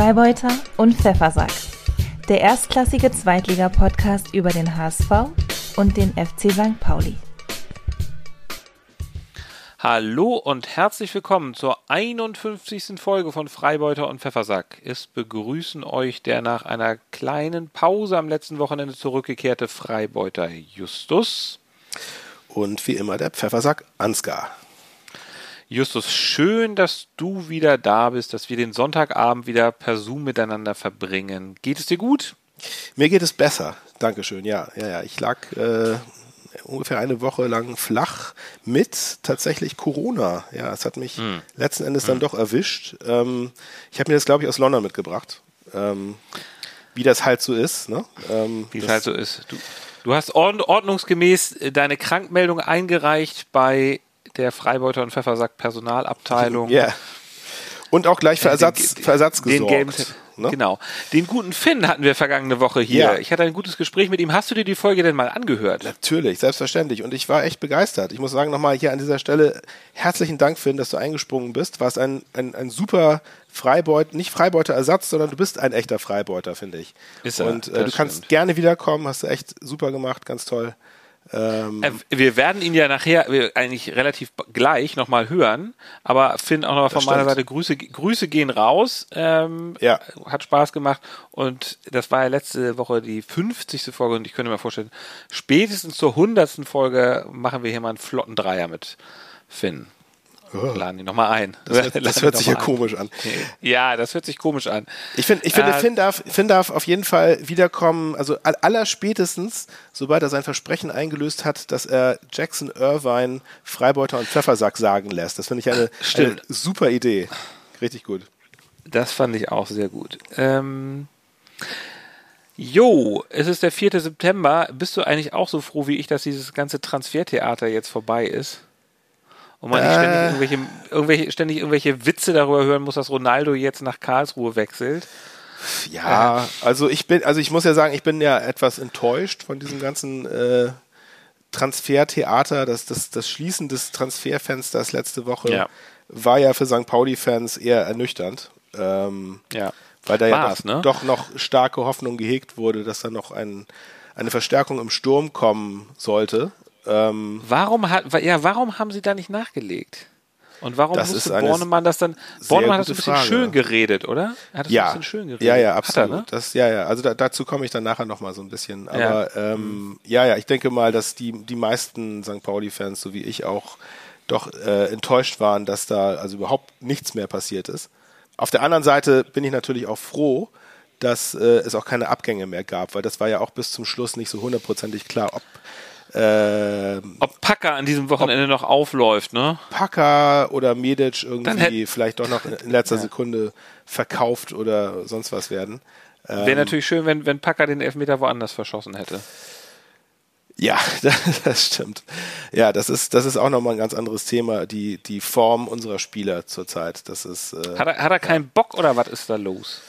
Freibeuter und Pfeffersack. Der erstklassige Zweitliga-Podcast über den HSV und den FC St. Pauli. Hallo und herzlich willkommen zur 51. Folge von Freibeuter und Pfeffersack. Es begrüßen euch der nach einer kleinen Pause am letzten Wochenende zurückgekehrte Freibeuter Justus. Und wie immer der Pfeffersack Ansgar. Justus, schön, dass du wieder da bist, dass wir den Sonntagabend wieder per Zoom miteinander verbringen. Geht es dir gut? Mir geht es besser. Dankeschön. Ja, ja, ja. Ich lag äh, ungefähr eine Woche lang flach mit tatsächlich Corona. Ja, es hat mich hm. letzten Endes dann hm. doch erwischt. Ähm, ich habe mir das, glaube ich, aus London mitgebracht. Ähm, wie das halt so ist. Ne? Ähm, wie es halt so ist. Du, du hast ordnungsgemäß äh, deine Krankmeldung eingereicht bei der Freibeuter und Pfeffersack Personalabteilung. Ja. Und auch gleich für Ersatz, den, für Ersatz gesorgt. Den ne? Genau. Den guten Finn hatten wir vergangene Woche hier. Ja. Ich hatte ein gutes Gespräch mit ihm. Hast du dir die Folge denn mal angehört? Natürlich, selbstverständlich. Und ich war echt begeistert. Ich muss sagen, nochmal hier an dieser Stelle herzlichen Dank, Finn, dass du eingesprungen bist. Warst ein, ein, ein super Freibeuter, nicht Freibeuter-Ersatz, sondern du bist ein echter Freibeuter, finde ich. Ist er, Und äh, du kannst gerne wiederkommen, hast du echt super gemacht, ganz toll. Ähm, äh, wir werden ihn ja nachher eigentlich relativ gleich nochmal hören, aber Finn auch nochmal von meiner Seite Grüße, Grüße gehen raus. Ähm, ja. Hat Spaß gemacht und das war ja letzte Woche die 50. Folge und ich könnte mir vorstellen, spätestens zur 100. Folge machen wir hier mal einen flotten Dreier mit Finn. Oh. Laden die nochmal ein. Das, hört, das hört sich ja komisch an. Ja, das hört sich komisch an. Ich, find, ich finde, äh, Finn, darf, Finn darf auf jeden Fall wiederkommen, also aller spätestens, sobald er sein Versprechen eingelöst hat, dass er Jackson Irvine, Freibeuter und Pfeffersack sagen lässt. Das finde ich eine, eine, super Idee. Richtig gut. Das fand ich auch sehr gut. Ähm, Jo, es ist der 4. September. Bist du eigentlich auch so froh wie ich, dass dieses ganze Transfertheater jetzt vorbei ist? Und man nicht ständig äh. irgendwelche, irgendwelche, ständig irgendwelche Witze darüber hören muss, dass Ronaldo jetzt nach Karlsruhe wechselt. Ja, also ich bin, also ich muss ja sagen, ich bin ja etwas enttäuscht von diesem ganzen äh, Transfertheater. Das, das, das Schließen des Transferfensters letzte Woche ja. war ja für St. Pauli-Fans eher ernüchternd. Ähm, ja. Weil da ja doch, ne? doch, noch starke Hoffnung gehegt wurde, dass da noch ein, eine Verstärkung im Sturm kommen sollte. Ähm, warum, hat, ja, warum haben sie da nicht nachgelegt? Und warum das musste Bornemann das dann? Bornemann hat das ein bisschen Frage. schön geredet, oder? Hat das ja. ein bisschen schön geredet. Ja, ja, absolut. Er, ne? das, ja, ja. Also da, dazu komme ich dann nachher nochmal so ein bisschen. Aber ja. Ähm, ja, ja, ich denke mal, dass die, die meisten St. Pauli-Fans, so wie ich auch, doch äh, enttäuscht waren, dass da also überhaupt nichts mehr passiert ist. Auf der anderen Seite bin ich natürlich auch froh, dass äh, es auch keine Abgänge mehr gab, weil das war ja auch bis zum Schluss nicht so hundertprozentig klar, ob äh, Ob Packer an diesem Wochenende noch aufläuft, ne? Packer oder Medic irgendwie vielleicht doch noch in letzter ja. Sekunde verkauft oder sonst was werden. Wäre ähm, natürlich schön, wenn, wenn Packer den Elfmeter woanders verschossen hätte. Ja, das stimmt. Ja, das ist, das ist auch nochmal ein ganz anderes Thema, die, die Form unserer Spieler zurzeit. Das ist, äh, hat, er, hat er keinen ja. Bock oder was ist da los?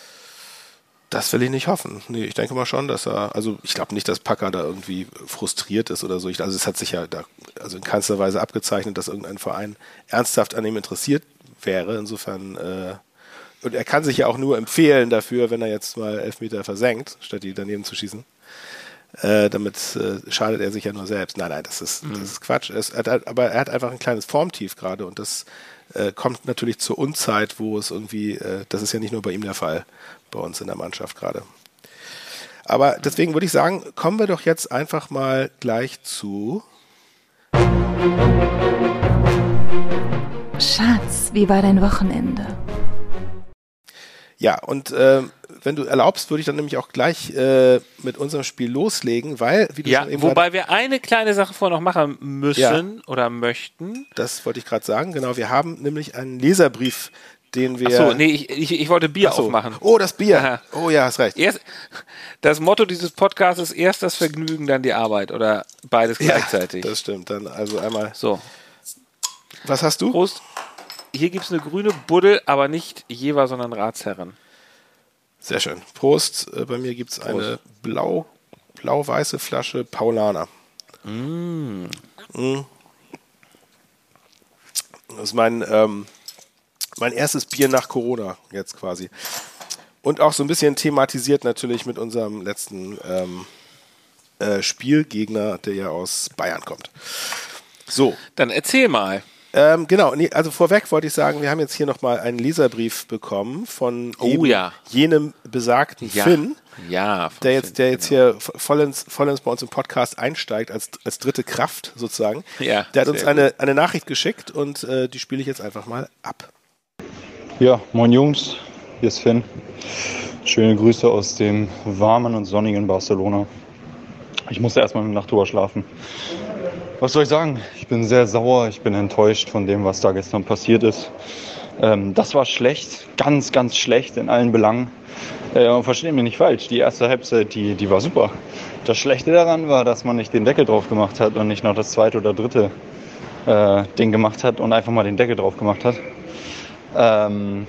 Das will ich nicht hoffen. Nee, ich denke mal schon, dass er, also ich glaube nicht, dass Packer da irgendwie frustriert ist oder so. Ich, also es hat sich ja da, also in keinster Weise abgezeichnet, dass irgendein Verein ernsthaft an ihm interessiert wäre. Insofern, äh, und er kann sich ja auch nur empfehlen dafür, wenn er jetzt mal Elfmeter versenkt, statt die daneben zu schießen. Äh, damit äh, schadet er sich ja nur selbst. Nein, nein, das ist, mhm. das ist Quatsch. Es, er hat, aber er hat einfach ein kleines Formtief gerade und das äh, kommt natürlich zur Unzeit, wo es irgendwie, äh, das ist ja nicht nur bei ihm der Fall, bei uns in der Mannschaft gerade. Aber deswegen würde ich sagen, kommen wir doch jetzt einfach mal gleich zu. Schatz, wie war dein Wochenende? Ja, und äh, wenn du erlaubst, würde ich dann nämlich auch gleich äh, mit unserem Spiel loslegen, weil, wie du ja, schon eben wobei wir eine kleine Sache vorher noch machen müssen ja, oder möchten. Das wollte ich gerade sagen, genau. Wir haben nämlich einen Leserbrief den wir. Achso, nee, ich, ich, ich wollte Bier so. aufmachen. Oh, das Bier. Aha. Oh ja, hast recht. Erst, das Motto dieses Podcasts ist erst das Vergnügen, dann die Arbeit oder beides gleichzeitig. Ja, das stimmt. Dann also einmal. So. Was hast du? Prost. Hier gibt es eine grüne Buddel, aber nicht Jever, sondern Ratsherren. Sehr schön. Prost. Äh, bei mir gibt es eine blau, blau-weiße Flasche Paulaner. Mm. Mm. Das ist mein ähm, mein erstes Bier nach Corona jetzt quasi. Und auch so ein bisschen thematisiert natürlich mit unserem letzten ähm, äh, Spielgegner, der ja aus Bayern kommt. So. Dann erzähl mal. Ähm, genau, nee, also vorweg wollte ich sagen, wir haben jetzt hier nochmal einen Leserbrief bekommen von oh, ja. jenem besagten ja. Finn, ja, der jetzt, der jetzt genau. hier vollends, vollends bei uns im Podcast einsteigt als, als dritte Kraft sozusagen. Ja, der hat uns eine, eine Nachricht geschickt und äh, die spiele ich jetzt einfach mal ab. Ja, moin Jungs, hier ist Finn. Schöne Grüße aus dem warmen und sonnigen Barcelona. Ich musste erstmal eine Nacht drüber schlafen. Was soll ich sagen? Ich bin sehr sauer, ich bin enttäuscht von dem, was da gestern passiert ist. Ähm, das war schlecht, ganz, ganz schlecht in allen Belangen. Äh, versteht mich nicht falsch, die erste Halbzeit, die, die war super. Das Schlechte daran war, dass man nicht den Deckel drauf gemacht hat und nicht noch das zweite oder dritte äh, Ding gemacht hat und einfach mal den Deckel drauf gemacht hat. Ähm,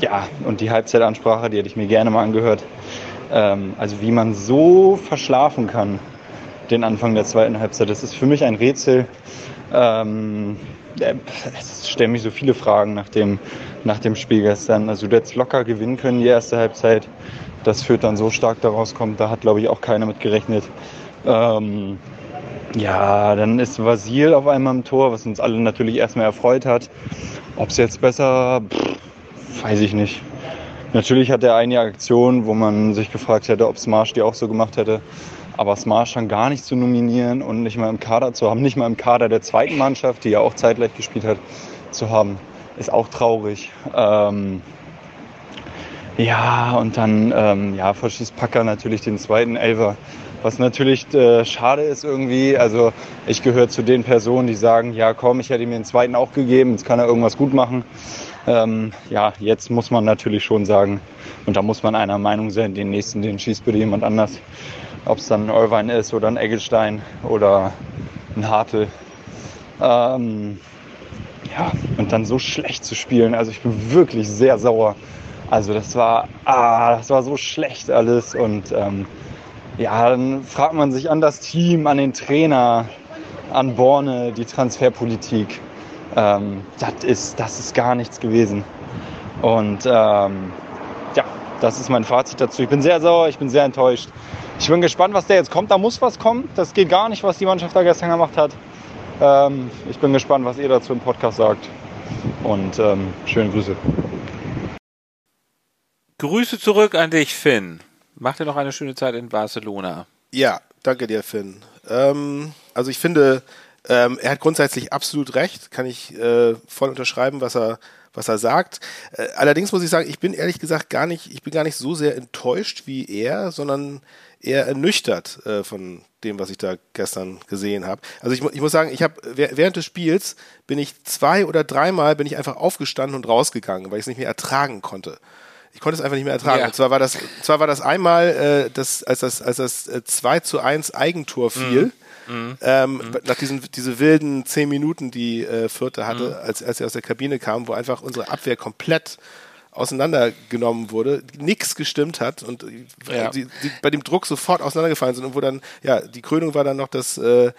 ja, und die Halbzeitansprache, die hätte ich mir gerne mal angehört. Ähm, also wie man so verschlafen kann, den Anfang der zweiten Halbzeit. Das ist für mich ein Rätsel. Ähm, es stellen mich so viele Fragen nach dem, nach dem Spiel gestern. Also du hättest locker gewinnen können die erste Halbzeit. Das führt dann so stark daraus kommt, da hat glaube ich auch keiner mit gerechnet. Ähm, ja, dann ist Vasil auf einmal im Tor, was uns alle natürlich erstmal erfreut hat. Ob es jetzt besser, pff, weiß ich nicht. Natürlich hat er eine Aktion, wo man sich gefragt hätte, ob Smarsh die auch so gemacht hätte. Aber Smarsh dann gar nicht zu nominieren und nicht mal im Kader zu haben, nicht mal im Kader der zweiten Mannschaft, die ja auch zeitgleich gespielt hat, zu haben, ist auch traurig. Ähm, ja, und dann ähm, ja, verschießt Packer natürlich den zweiten Elfer. Was natürlich äh, schade ist irgendwie. Also ich gehöre zu den Personen, die sagen, ja komm, ich hätte ihm den zweiten auch gegeben, jetzt kann er irgendwas gut machen. Ähm, ja, jetzt muss man natürlich schon sagen, und da muss man einer Meinung sein, den nächsten, den schießt bitte jemand anders ob es dann ein Irvine ist oder ein Eggelstein oder ein Hartl. Ähm, ja, und dann so schlecht zu spielen. Also ich bin wirklich sehr sauer. Also das war, ah, das war so schlecht alles. Und ähm, ja, dann fragt man sich an das Team, an den Trainer, an Borne, die Transferpolitik. Ähm, das, ist, das ist gar nichts gewesen. Und ähm, ja, das ist mein Fazit dazu. Ich bin sehr sauer, ich bin sehr enttäuscht. Ich bin gespannt, was da jetzt kommt. Da muss was kommen. Das geht gar nicht, was die Mannschaft da gestern gemacht hat. Ähm, ich bin gespannt, was ihr dazu im Podcast sagt. Und ähm, schöne Grüße. Grüße zurück an dich, Finn. Mach dir noch eine schöne Zeit in Barcelona. Ja, danke dir, Finn. Ähm, also ich finde, ähm, er hat grundsätzlich absolut recht. Kann ich äh, voll unterschreiben, was er was er sagt. Äh, allerdings muss ich sagen, ich bin ehrlich gesagt gar nicht, ich bin gar nicht so sehr enttäuscht wie er, sondern eher ernüchtert äh, von dem, was ich da gestern gesehen habe. Also ich, ich muss sagen, ich habe während des Spiels bin ich zwei oder dreimal bin ich einfach aufgestanden und rausgegangen, weil ich es nicht mehr ertragen konnte. Ich konnte es einfach nicht mehr ertragen. Ja. Und zwar war das, zwar war das einmal, äh, das, als das, als das äh, 2 zu 1 Eigentor fiel. Mhm. Mhm. Ähm, mhm. Nach diesen diese wilden zehn Minuten, die äh, Vierte hatte, mhm. als, als sie aus der Kabine kam, wo einfach unsere Abwehr komplett auseinandergenommen wurde, nichts gestimmt hat und ja. die, die, bei dem Druck sofort auseinandergefallen sind und wo dann, ja, die Krönung war dann noch, dass, äh,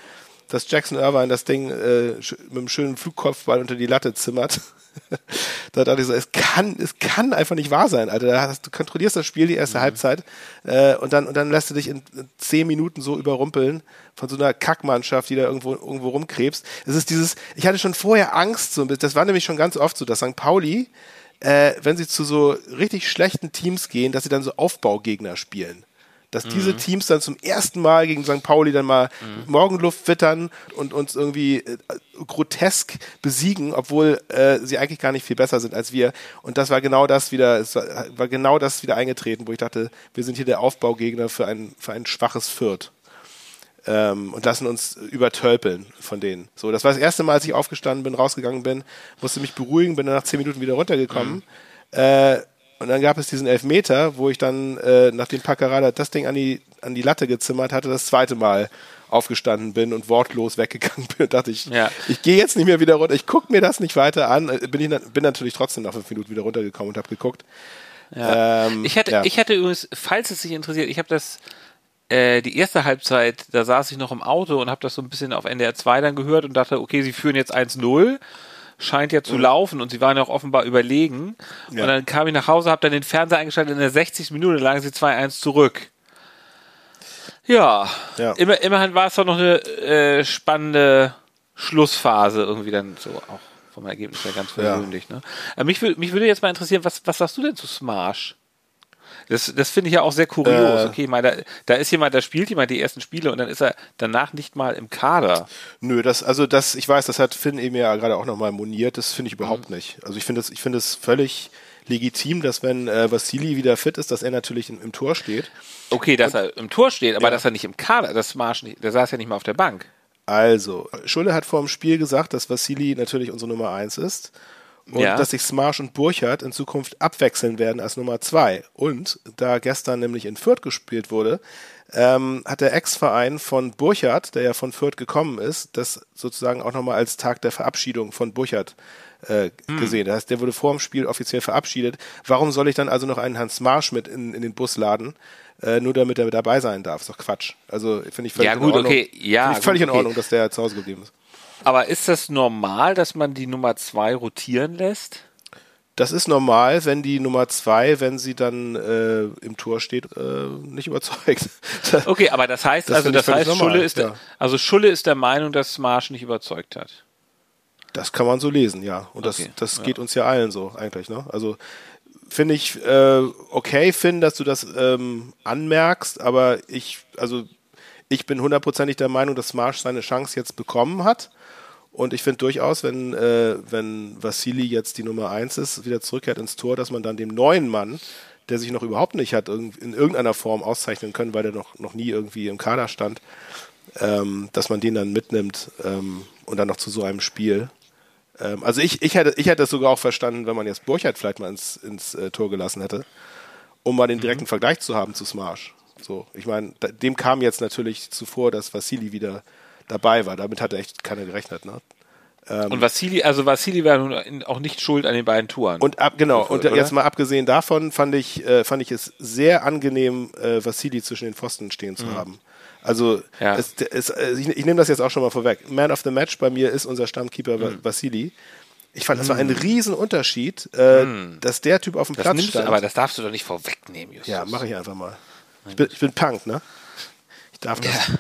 dass Jackson Irvine das Ding äh, mit einem schönen Flugkopfball unter die Latte zimmert. da dachte ich so, es kann, es kann einfach nicht wahr sein, Alter. Du kontrollierst das Spiel die erste mhm. Halbzeit äh, und dann und dann lässt du dich in zehn Minuten so überrumpeln von so einer Kackmannschaft, die da irgendwo irgendwo rumkrebst. Es ist dieses, ich hatte schon vorher Angst, so das war nämlich schon ganz oft so, dass St. Pauli äh, wenn sie zu so richtig schlechten Teams gehen, dass sie dann so Aufbaugegner spielen. Dass mhm. diese Teams dann zum ersten Mal gegen St. Pauli dann mal mhm. Morgenluft wittern und uns irgendwie äh, grotesk besiegen, obwohl äh, sie eigentlich gar nicht viel besser sind als wir. Und das war genau das wieder, es war, war genau das wieder eingetreten, wo ich dachte, wir sind hier der Aufbaugegner für ein, für ein schwaches Fürth ähm, und lassen uns übertölpeln von denen. So, das war das erste Mal, als ich aufgestanden bin, rausgegangen bin, musste mich beruhigen, bin dann nach zehn Minuten wieder runtergekommen. Mhm. Äh, und dann gab es diesen Elfmeter, wo ich dann, äh, nachdem Paccarada das Ding an die, an die Latte gezimmert hatte, das zweite Mal aufgestanden bin und wortlos weggegangen bin und dachte ich, ja. ich gehe jetzt nicht mehr wieder runter, ich gucke mir das nicht weiter an. Äh, bin, ich, bin natürlich trotzdem nach fünf Minuten wieder runtergekommen und habe geguckt. Ja. Ähm, ich, hatte, ja. ich hatte übrigens, falls es sich interessiert, ich habe das äh, die erste Halbzeit, da saß ich noch im Auto und habe das so ein bisschen auf NDR 2 dann gehört und dachte, okay, sie führen jetzt 1-0. Scheint ja zu mhm. laufen und sie waren ja auch offenbar überlegen. Ja. Und dann kam ich nach Hause, habe dann den Fernseher eingeschaltet, in der 60. Minute lagen sie 2-1 zurück. Ja, ja. Immer, immerhin war es doch noch eine äh, spannende Schlussphase irgendwie dann so auch vom Ergebnis her ganz persönlich. Ja. Ne? Äh, mich, mich würde jetzt mal interessieren, was, was sagst du denn zu Smash? Das, das finde ich ja auch sehr kurios. Äh, okay, mal, da, da ist jemand, der spielt jemand die ersten Spiele und dann ist er danach nicht mal im Kader. Nö, das, also das, ich weiß, das hat Finn eben ja gerade auch nochmal moniert, das finde ich überhaupt mhm. nicht. Also ich finde es, ich finde es völlig legitim, dass wenn äh, Vassili wieder fit ist, dass er natürlich im, im Tor steht. Okay, dass und, er im Tor steht, aber ja. dass er nicht im Kader, das Marsch nicht, der saß ja nicht mal auf der Bank. Also, Schulle hat vor dem Spiel gesagt, dass Vassili natürlich unsere Nummer eins ist und ja. dass sich Smarsch und Burchardt in Zukunft abwechseln werden als Nummer zwei. Und da gestern nämlich in Fürth gespielt wurde, ähm, hat der Ex-Verein von Burchardt, der ja von Fürth gekommen ist, das sozusagen auch nochmal als Tag der Verabschiedung von Burchardt äh, hm. gesehen. Das heißt, der wurde vor dem Spiel offiziell verabschiedet. Warum soll ich dann also noch einen Hans Marsch mit in, in den Bus laden? Äh, nur damit er dabei sein darf. Ist doch Quatsch. Also finde ich völlig ja, gut, in Ordnung. Okay. Ja, völlig gut, in Ordnung, dass der zu Hause geblieben ist. Aber ist das normal, dass man die Nummer zwei rotieren lässt? Das ist normal, wenn die Nummer zwei, wenn sie dann äh, im Tor steht, äh, nicht überzeugt. okay, aber das heißt, das also das heißt, normal, Schulle ist, ja. also Schulle ist der Meinung, dass Marsch nicht überzeugt hat. Das kann man so lesen, ja. Und das, okay, das ja. geht uns ja allen so eigentlich. Ne? Also finde ich äh, okay, Finn, dass du das ähm, anmerkst, aber ich, also ich bin hundertprozentig der Meinung, dass Marsch seine Chance jetzt bekommen hat. Und ich finde durchaus, wenn, äh, wenn Vassili jetzt die Nummer eins ist, wieder zurückkehrt ins Tor, dass man dann dem neuen Mann, der sich noch überhaupt nicht hat in irgendeiner Form auszeichnen können, weil der noch, noch nie irgendwie im Kader stand, ähm, dass man den dann mitnimmt ähm, und dann noch zu so einem Spiel. Ähm, also ich, ich, hätte, ich hätte es sogar auch verstanden, wenn man jetzt Burchardt vielleicht mal ins, ins äh, Tor gelassen hätte, um mal den mhm. direkten mhm. Vergleich zu haben zu Smarsch. So, ich meine, dem kam jetzt natürlich zuvor, dass Vassili wieder dabei war. Damit hat er echt keiner gerechnet. Ne? Ähm, und Vassili, also Vassili war nun auch nicht schuld an den beiden Touren. Und ab, genau, und oder? jetzt mal abgesehen davon fand ich, äh, fand ich es sehr angenehm, äh, Vassili zwischen den Pfosten stehen zu mhm. haben. Also ja. es, es, äh, ich, ich nehme das jetzt auch schon mal vorweg. Man of the Match bei mir ist unser Stammkeeper mhm. Vassili. Ich fand, das war ein mhm. Riesenunterschied, äh, mhm. dass der Typ auf dem das Platz stand. Du, aber das darfst du doch nicht vorwegnehmen, Justus. Ja, mache ich einfach mal. Ich bin, ich bin Punk, ne? Ich darf das. Ja.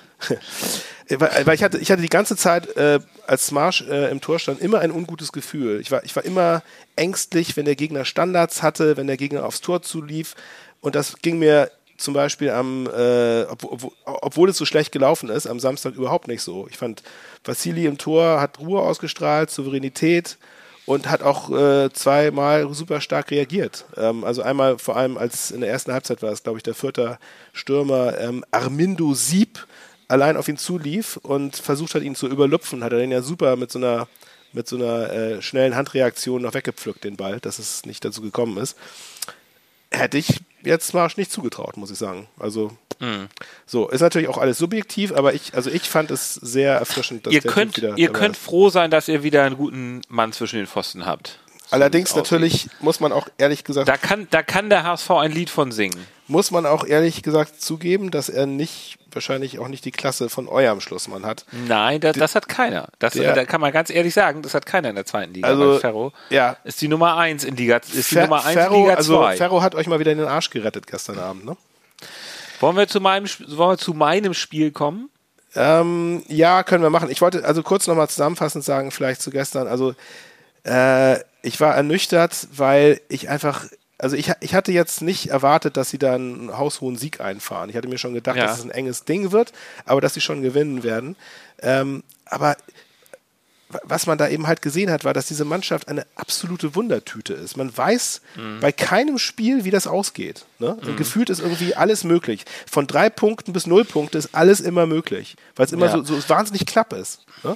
Weil ich hatte, ich hatte die ganze Zeit, äh, als Marsch äh, im Tor stand, immer ein ungutes Gefühl. Ich war, ich war immer ängstlich, wenn der Gegner Standards hatte, wenn der Gegner aufs Tor zulief. Und das ging mir zum Beispiel am, äh, ob, ob, obwohl es so schlecht gelaufen ist, am Samstag überhaupt nicht so. Ich fand, Vassili im Tor hat Ruhe ausgestrahlt, Souveränität und hat auch äh, zweimal super stark reagiert. Ähm, also einmal vor allem als in der ersten Halbzeit war es, glaube ich, der vierte Stürmer ähm, Armindo Sieb, allein auf ihn zulief und versucht hat, ihn zu überlupfen, hat er den ja super mit so einer mit so einer äh, schnellen Handreaktion noch weggepflückt, den Ball, dass es nicht dazu gekommen ist. Hätte ich jetzt Marsch nicht zugetraut, muss ich sagen. Also mhm. so ist natürlich auch alles subjektiv, aber ich, also ich fand es sehr erfrischend, dass ihr könnt, wieder ihr könnt froh sein, dass ihr wieder einen guten Mann zwischen den Pfosten habt. Allerdings natürlich muss man auch ehrlich gesagt. Da kann, da kann der HSV ein Lied von singen. Muss man auch ehrlich gesagt zugeben, dass er nicht, wahrscheinlich auch nicht die Klasse von eurem Schlussmann hat. Nein, das, das hat keiner. Das der, da kann man ganz ehrlich sagen, das hat keiner in der zweiten Liga. Also, Ferro ja. ist die Nummer eins in Liga, ist die Fer Nummer eins Ferro, in Liga 2. Also Ferro hat euch mal wieder in den Arsch gerettet gestern Abend, ne? Wollen wir zu meinem, wollen wir zu meinem Spiel kommen? Ähm, ja, können wir machen. Ich wollte also kurz nochmal zusammenfassend sagen, vielleicht zu gestern. Also, äh, ich war ernüchtert, weil ich einfach, also ich, ich hatte jetzt nicht erwartet, dass sie da einen haushohen Sieg einfahren. Ich hatte mir schon gedacht, ja. dass es ein enges Ding wird, aber dass sie schon gewinnen werden. Ähm, aber was man da eben halt gesehen hat, war, dass diese Mannschaft eine absolute Wundertüte ist. Man weiß mhm. bei keinem Spiel, wie das ausgeht. Ne? Mhm. Gefühlt ist irgendwie alles möglich. Von drei Punkten bis null Punkte ist alles immer möglich, weil es immer ja. so, so wahnsinnig klapp ist. Ne?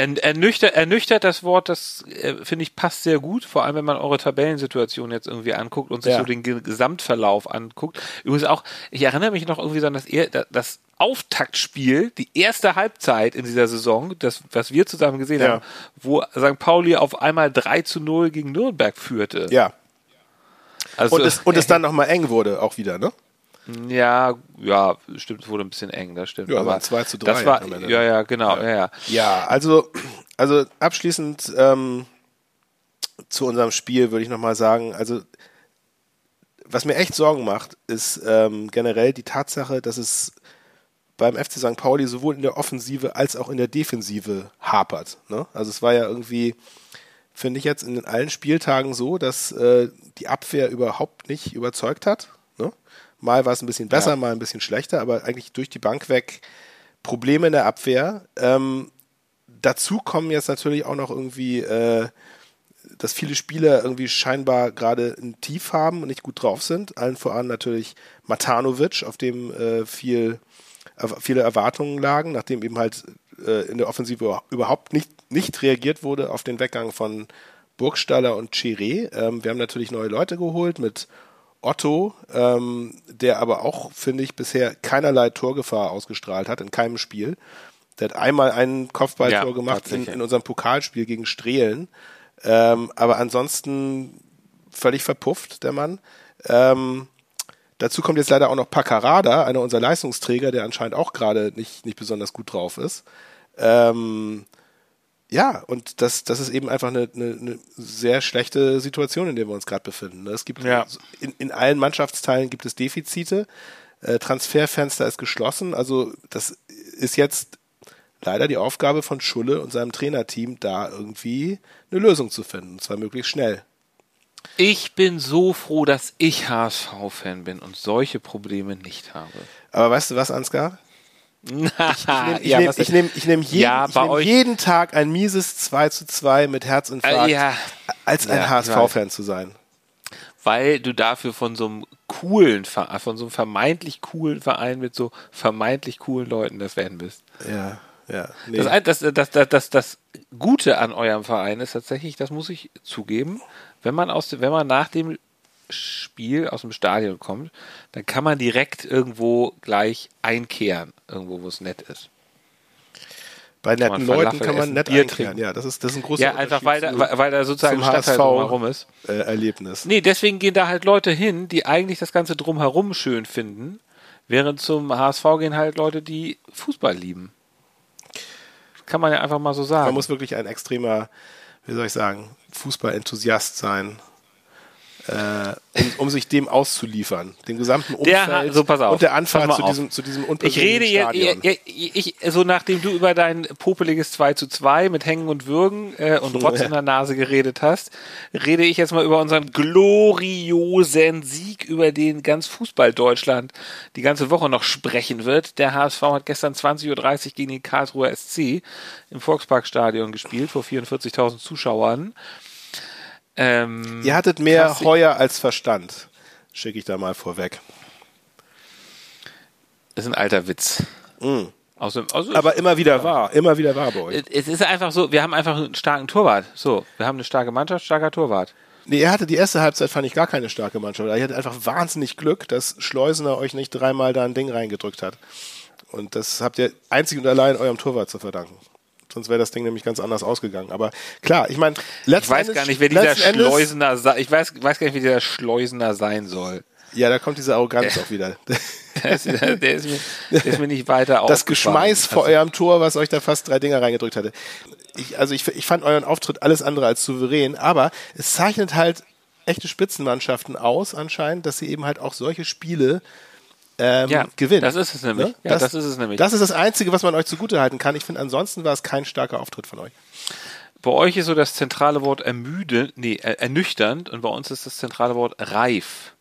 Ernüchtert, ernüchtert das Wort, das äh, finde ich passt sehr gut, vor allem wenn man eure Tabellensituation jetzt irgendwie anguckt und sich ja. so den Gesamtverlauf anguckt. Übrigens auch, ich erinnere mich noch irgendwie so an das, das Auftaktspiel, die erste Halbzeit in dieser Saison, das, was wir zusammen gesehen ja. haben, wo St. Pauli auf einmal 3 zu 0 gegen Nürnberg führte. Ja. Also, und es, und es dann nochmal eng wurde, auch wieder, ne? Ja, ja, stimmt, es wurde ein bisschen eng, das stimmt. Ja, aber 2 zu 3. Das war, ja, ja, genau, ja. Ja, ja also, also abschließend ähm, zu unserem Spiel würde ich nochmal sagen, also was mir echt Sorgen macht, ist ähm, generell die Tatsache, dass es beim FC St. Pauli sowohl in der Offensive als auch in der Defensive hapert. Ne? Also es war ja irgendwie, finde ich jetzt in allen Spieltagen so, dass äh, die Abwehr überhaupt nicht überzeugt hat. Ne? Mal war es ein bisschen besser, ja. mal ein bisschen schlechter, aber eigentlich durch die Bank weg Probleme in der Abwehr. Ähm, dazu kommen jetzt natürlich auch noch irgendwie äh, dass viele Spieler irgendwie scheinbar gerade ein Tief haben und nicht gut drauf sind. Allen voran natürlich Matanovic, auf dem äh, viel, viele Erwartungen lagen, nachdem eben halt äh, in der Offensive überhaupt nicht, nicht reagiert wurde auf den Weggang von Burgstaller und Chiré. Ähm, wir haben natürlich neue Leute geholt mit Otto, ähm, der aber auch, finde ich, bisher keinerlei Torgefahr ausgestrahlt hat in keinem Spiel. Der hat einmal einen Kopfballtor ja, gemacht in, in, unserem Pokalspiel gegen Strehlen. Ähm, aber ansonsten völlig verpufft, der Mann. Ähm, dazu kommt jetzt leider auch noch Pacarada, einer unserer Leistungsträger, der anscheinend auch gerade nicht, nicht besonders gut drauf ist. Ähm, ja, und das, das ist eben einfach eine, eine, eine sehr schlechte Situation, in der wir uns gerade befinden. Ne? Es gibt ja. in, in allen Mannschaftsteilen gibt es Defizite. Äh, Transferfenster ist geschlossen. Also das ist jetzt leider die Aufgabe von Schulle und seinem Trainerteam, da irgendwie eine Lösung zu finden, und zwar möglichst schnell. Ich bin so froh, dass ich HSV-Fan bin und solche Probleme nicht habe. Aber weißt du was, Ansgar? Ich, nehme ja, nehm, ich nehm, ich nehm jeden, ja, nehm jeden, Tag ein mieses 2 zu 2 mit Herzinfarkt, äh, ja. als ein HSV-Fan zu sein. Weil du dafür von so einem coolen Verein, von so einem vermeintlich coolen Verein mit so vermeintlich coolen Leuten der Fan bist. Ja. Ja, nee. das, das, das, das, das, Gute an eurem Verein ist tatsächlich, das muss ich zugeben, wenn man, aus, wenn man nach dem Spiel aus dem Stadion kommt, dann kann man direkt irgendwo gleich einkehren, irgendwo, wo es nett ist. Bei netten Leuten kann man nett Bier einkehren. Ja, das ist, das ist ein großer Ja, einfach weil da, weil da sozusagen ein Stadtteil drumherum ist. Äh, Erlebnis. Nee, deswegen gehen da halt Leute hin, die eigentlich das Ganze drumherum schön finden, während zum HSV gehen halt Leute, die Fußball lieben kann man ja einfach mal so sagen. Man muss wirklich ein extremer, wie soll ich sagen, Fußballenthusiast sein, äh, um, um, sich dem auszuliefern, dem gesamten Umfeld der, so, pass auf, und der Anfahrt zu diesem, zu diesem Ich rede jetzt, ich, ich, so nachdem du über dein popeliges 2 zu 2 mit Hängen und Würgen äh, und Rotz in der Nase geredet hast, rede ich jetzt mal über unseren gloriosen Sieg, über den ganz Fußball Deutschland die ganze Woche noch sprechen wird. Der HSV hat gestern 20.30 Uhr gegen den Karlsruher SC im Volksparkstadion gespielt, vor 44.000 Zuschauern. Ähm, Ihr hattet mehr Heuer als Verstand, schicke ich da mal vorweg. Das ist ein alter Witz. Mm. Also, also Aber immer wieder wahr, immer wieder wahr bei euch. Es ist einfach so, wir haben einfach einen starken Torwart. So, wir haben eine starke Mannschaft, starker Torwart. Nee, er hatte die erste Halbzeit, fand ich gar keine starke Mannschaft. Er hatte einfach wahnsinnig Glück, dass Schleusener euch nicht dreimal da ein Ding reingedrückt hat. Und das habt ihr einzig und allein eurem Torwart zu verdanken. Sonst wäre das Ding nämlich ganz anders ausgegangen. Aber klar, ich meine, Ich weiß gar nicht, wer dieser Schleusener ich weiß, weiß gar nicht, wie dieser Schleusener sein soll. Ja, da kommt diese Arroganz auch wieder. der, ist, der, ist mir, der ist mir nicht weiter Das Geschmeiß vor also, eurem Tor, was euch da fast drei Dinger reingedrückt hatte. Ich, also ich, ich fand euren Auftritt alles andere als souverän, aber es zeichnet halt echte Spitzenmannschaften aus anscheinend, dass sie eben halt auch solche Spiele ähm, ja, gewinnen. Das ist es nämlich. Ne? Ja, das, das, ist es nämlich. Das ist das Einzige, was man euch zugutehalten kann. Ich finde, ansonsten war es kein starker Auftritt von euch. Bei euch ist so das zentrale Wort ermüde, nee, ernüchternd und bei uns ist das zentrale Wort reif.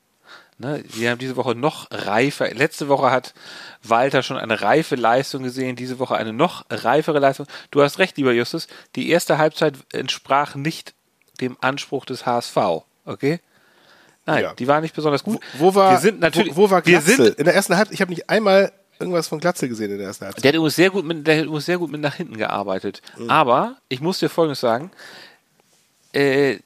Ne, wir haben diese Woche noch reifer. Letzte Woche hat Walter schon eine reife Leistung gesehen, diese Woche eine noch reifere Leistung. Du hast recht, lieber Justus, die erste Halbzeit entsprach nicht dem Anspruch des HSV. Okay? Nein, ja. die war nicht besonders gut. Wo, wo war, wir sind natürlich, wo, wo war Glatzel? Wir sind, in der ersten Halbzeit, ich habe nicht einmal irgendwas von Glatzel gesehen in der ersten Halbzeit. Der hat übrigens sehr gut mit, der hat sehr gut mit nach hinten gearbeitet. Mhm. Aber ich muss dir Folgendes sagen. Äh,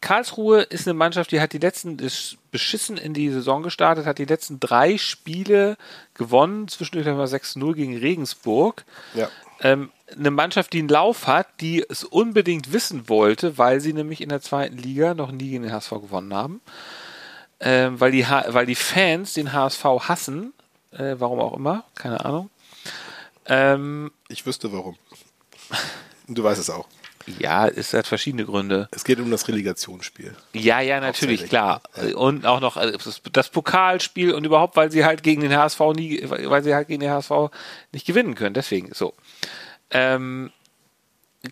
Karlsruhe ist eine Mannschaft, die hat die letzten, ist beschissen in die Saison gestartet, hat die letzten drei Spiele gewonnen, zwischendurch wir 6-0 gegen Regensburg. Ja. Ähm, eine Mannschaft, die einen Lauf hat, die es unbedingt wissen wollte, weil sie nämlich in der zweiten Liga noch nie gegen den HSV gewonnen haben. Ähm, weil, die weil die Fans den HSV hassen, äh, warum auch immer, keine Ahnung. Ähm, ich wüsste warum. Du weißt es auch. Ja, es hat verschiedene Gründe. Es geht um das Relegationsspiel. Ja, ja, natürlich, klar. Und auch noch äh, das Pokalspiel und überhaupt, weil sie halt gegen den HSV nie, weil sie halt gegen den HSV nicht gewinnen können. Deswegen so. Ähm,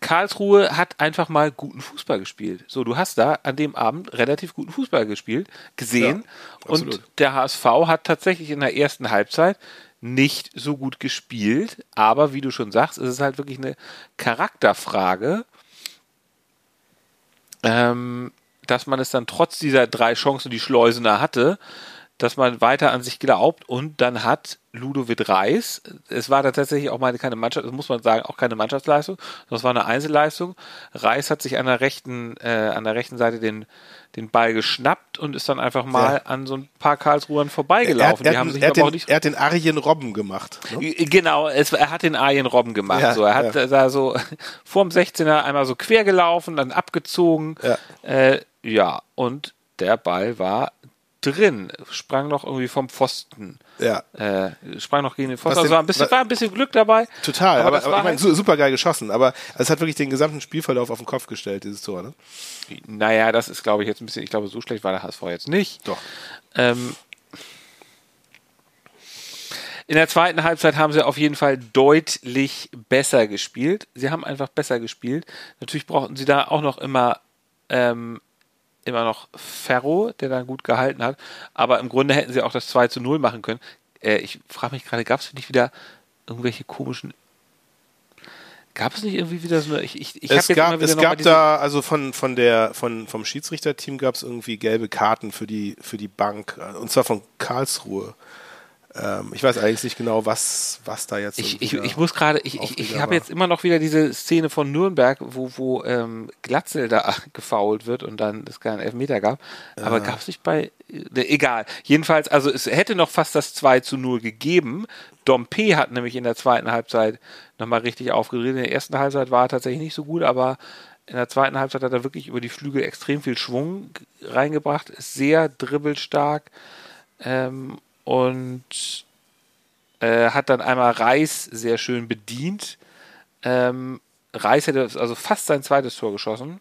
Karlsruhe hat einfach mal guten Fußball gespielt. So, du hast da an dem Abend relativ guten Fußball gespielt, gesehen. Ja, und der HSV hat tatsächlich in der ersten Halbzeit nicht so gut gespielt. Aber wie du schon sagst, ist es halt wirklich eine Charakterfrage, ähm, dass man es dann trotz dieser drei Chancen, die Schleusener hatte, dass man weiter an sich glaubt und dann hat Ludovic Reis, es war da tatsächlich auch mal keine Mannschaft, das muss man sagen, auch keine Mannschaftsleistung, sondern es war eine Einzelleistung. Reis hat sich an der rechten, äh, an der rechten Seite den, den Ball geschnappt und ist dann einfach mal ja. an so ein paar Karlsruhern vorbeigelaufen. Er, er, er, hat, den, er hat den Arjen Robben gemacht. Ne? Genau, es, er hat den Arjen Robben gemacht. Ja, so. Er hat ja. da so vorm 16er einmal so quer gelaufen, dann abgezogen. Ja, äh, ja und der Ball war drin, sprang noch irgendwie vom Pfosten. Ja. Äh, sprang noch gegen den Pfosten. Also war ein, bisschen, war ein bisschen Glück dabei. Total, aber, aber, aber ich meine, halt super geil geschossen. Aber es hat wirklich den gesamten Spielverlauf auf den Kopf gestellt, dieses Tor, ne? Naja, das ist, glaube ich, jetzt ein bisschen, ich glaube, so schlecht war der HSV jetzt nicht. Doch. Ähm, in der zweiten Halbzeit haben sie auf jeden Fall deutlich besser gespielt. Sie haben einfach besser gespielt. Natürlich brauchten sie da auch noch immer ähm, immer noch Ferro, der dann gut gehalten hat. Aber im Grunde hätten sie auch das 2 zu 0 machen können. Äh, ich frage mich gerade, gab es nicht wieder irgendwelche komischen. Gab es nicht irgendwie wieder so eine. Ich, ich, ich es gab, es gab da, also von, von der, von, vom Schiedsrichterteam gab es irgendwie gelbe Karten für die, für die Bank. Und zwar von Karlsruhe. Ähm, ich weiß eigentlich nicht genau, was, was da jetzt. Ich, ich, ich muss gerade, ich, ich, ich habe jetzt immer noch wieder diese Szene von Nürnberg, wo, wo ähm, Glatzel da gefault wird und dann es keinen Elfmeter gab. Ja. Aber gab es nicht bei. Ne, egal. Jedenfalls, also es hätte noch fast das 2 zu 0 gegeben. Dompe hat nämlich in der zweiten Halbzeit nochmal richtig aufgedreht. In der ersten Halbzeit war er tatsächlich nicht so gut, aber in der zweiten Halbzeit hat er wirklich über die Flügel extrem viel Schwung reingebracht, ist sehr dribbelstark. Ähm, und äh, hat dann einmal Reis sehr schön bedient. Ähm, Reis hätte also fast sein zweites Tor geschossen.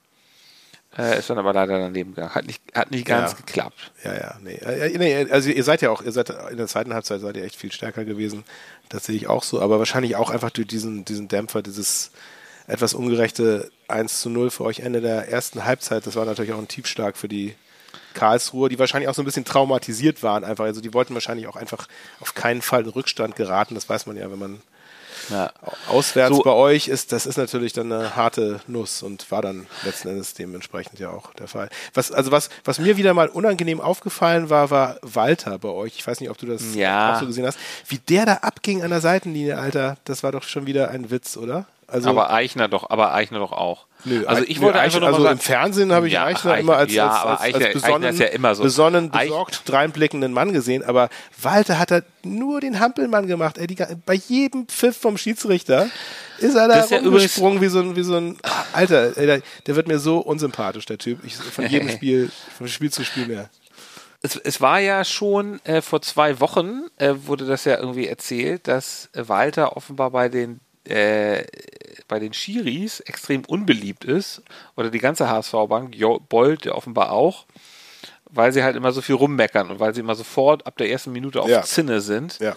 Äh, ist dann aber leider daneben gegangen. Hat nicht, hat nicht ganz ja. geklappt. Ja, ja, nee. Äh, nee. Also ihr seid ja auch, ihr seid in der zweiten Halbzeit seid ihr echt viel stärker gewesen. Das sehe ich auch so, aber wahrscheinlich auch einfach durch diesen, diesen Dämpfer, dieses etwas ungerechte 1 zu 0 für euch Ende der ersten Halbzeit. Das war natürlich auch ein Tiefschlag für die, Karlsruhe, die wahrscheinlich auch so ein bisschen traumatisiert waren einfach. Also die wollten wahrscheinlich auch einfach auf keinen Fall in Rückstand geraten. Das weiß man ja, wenn man ja. auswärts so. bei euch ist. Das ist natürlich dann eine harte Nuss und war dann letzten Endes dementsprechend ja auch der Fall. Was, also was, was mir wieder mal unangenehm aufgefallen war, war Walter bei euch. Ich weiß nicht, ob du das ja. auch so gesehen hast. Wie der da abging an der Seitenlinie, Alter, das war doch schon wieder ein Witz, oder? Also, aber Eichner doch, aber Eichner doch auch. Nö, also ich wollte einfach also im Fernsehen habe ich ja, Eichner, immer als, ja, als, als, Eichner, als besonnen, ja immer so. besonnen besorgt Eich dreinblickenden Mann gesehen, aber Walter hat da nur den Hampelmann gemacht. Ey, die, bei jedem Pfiff vom Schiedsrichter ist er da das rumgesprungen wie so ein, wie so ein Alter, ey, der, der, wird mir so unsympathisch, der Typ. Ich, von jedem Spiel, von Spiel zu Spiel mehr. Es, es, war ja schon äh, vor zwei Wochen, äh, wurde das ja irgendwie erzählt, dass Walter offenbar bei den äh, bei den Schiris extrem unbeliebt ist, oder die ganze HSV-Bank, Bold ja offenbar auch, weil sie halt immer so viel rummeckern und weil sie immer sofort ab der ersten Minute auf ja. Zinne sind. Ja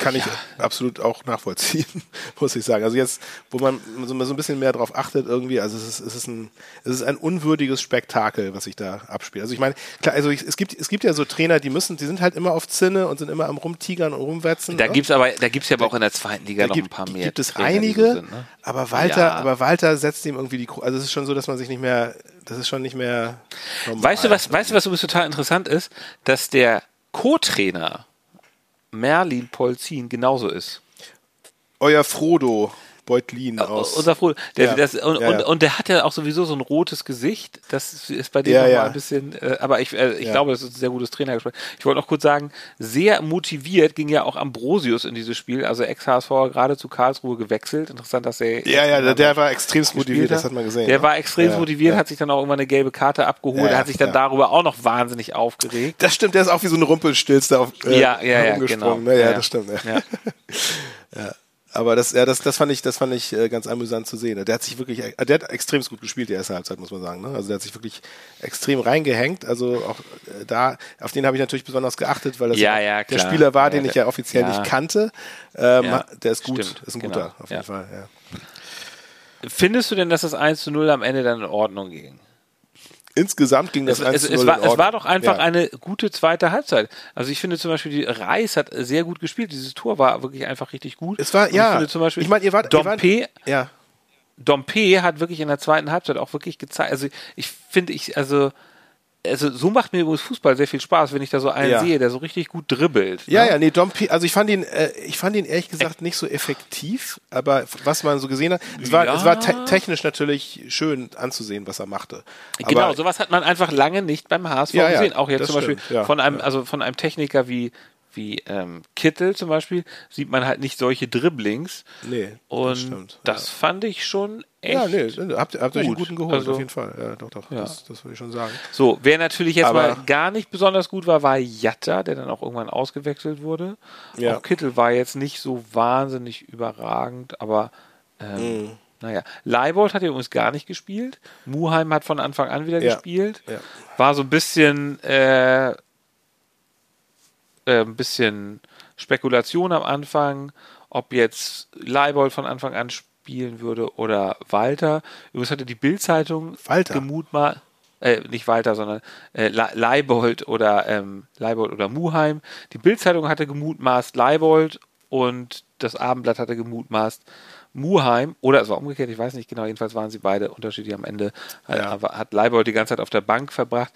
kann ich absolut auch nachvollziehen, muss ich sagen. Also jetzt, wo man so, ein bisschen mehr drauf achtet irgendwie, also es ist, es ist ein, es ist ein unwürdiges Spektakel, was sich da abspielt. Also ich meine, klar, also ich, es gibt, es gibt ja so Trainer, die müssen, die sind halt immer auf Zinne und sind immer am rumtigern und rumwetzen. Da ne? gibt's aber, da gibt's ja aber auch in der zweiten Liga noch gibt, ein paar mehr. Gibt es Trainer, einige, so sind, ne? aber Walter, ja. aber Walter setzt ihm irgendwie die, also es ist schon so, dass man sich nicht mehr, das ist schon nicht mehr. Normal. Weißt du was, weißt du was übrigens total interessant ist, dass der Co-Trainer Merlin Polzin genauso ist. Euer Frodo. Beutlin äh, aus. Unser Frodo. Der, ja. das, und, ja, ja. Und, und, der hat ja auch sowieso so ein rotes Gesicht. Das ist bei dem ja, nochmal ein bisschen, äh, aber ich, äh, ich glaube, das ist ein sehr gutes Trainergespräch. Ich wollte noch kurz sagen, sehr motiviert ging ja auch Ambrosius in dieses Spiel, also Ex-HSV gerade zu Karlsruhe gewechselt. Interessant, dass er. Ja, ja, der, der war extrem motiviert, das hat man gesehen. Der ne? war extrem motiviert, hat sich dann auch irgendwann eine gelbe Karte abgeholt, hat sich dann darüber auch noch wahnsinnig aufgeregt. Das stimmt, der ist auch wie so ein Rumpelstilz da auf, äh, ja, ja, ja, genau. Ne? Ja, das stimmt. Ja. Aber das, ja, das, das fand ich, das fand ich äh, ganz amüsant zu sehen. Der hat sich wirklich, äh, der hat extrem gut gespielt die erste Halbzeit, muss man sagen. Ne? Also der hat sich wirklich extrem reingehängt. Also auch äh, da, auf den habe ich natürlich besonders geachtet, weil das ja, ja, der Spieler war, den ich ja offiziell nicht kannte. Ähm, der ist gut, stimmt, ist ein guter, auf jeden Fall. Ja. Findest du denn, dass das 1 zu 0 am Ende dann in Ordnung ging? Insgesamt ging das es, 1 es, es, war, es war doch einfach ja. eine gute zweite Halbzeit. Also ich finde zum Beispiel, die Reis hat sehr gut gespielt. Dieses Tor war wirklich einfach richtig gut. Es war, ja. Ich finde zum Beispiel, ich meine, ihr wart, Dompe, ihr wart, ja. Dompe hat wirklich in der zweiten Halbzeit auch wirklich gezeigt. Also ich finde, ich, also also so macht mir übrigens Fußball sehr viel Spaß, wenn ich da so einen ja. sehe, der so richtig gut dribbelt. Ja, ne? ja, nee, Dom also ich fand ihn, äh, ich fand ihn ehrlich gesagt nicht so effektiv, aber was man so gesehen hat, es war, ja. es war te technisch natürlich schön anzusehen, was er machte. Aber genau, sowas hat man einfach lange nicht beim HSV ja, gesehen. Auch jetzt zum stimmt, Beispiel von einem, also von einem Techniker wie wie ähm, Kittel zum Beispiel, sieht man halt nicht solche Dribblings. Nee. Und das, stimmt, das ja. fand ich schon echt. Ja, nee, habt, habt euch einen guten geholt, also, auf jeden Fall. Ja, doch, doch. Ja. Das, das würde ich schon sagen. So, wer natürlich jetzt aber, mal gar nicht besonders gut war, war Jatta, der dann auch irgendwann ausgewechselt wurde. Ja. Auch Kittel war jetzt nicht so wahnsinnig überragend, aber ähm, mm. Naja, Leibold hat ja übrigens gar nicht gespielt. Muheim hat von Anfang an wieder ja. gespielt. Ja. War so ein bisschen äh, äh, ein bisschen Spekulation am Anfang, ob jetzt Leibold von Anfang an spielen würde oder Walter. Übrigens hatte die Bildzeitung gemutmaßt, äh, nicht Walter, sondern äh, Leibold oder ähm, Leibold oder Muheim. Die Bildzeitung hatte gemutmaßt Leibold und das Abendblatt hatte gemutmaßt Muheim oder es war umgekehrt, ich weiß nicht genau, jedenfalls waren sie beide unterschiedlich am Ende. Ja. Hat, hat Leibold die ganze Zeit auf der Bank verbracht.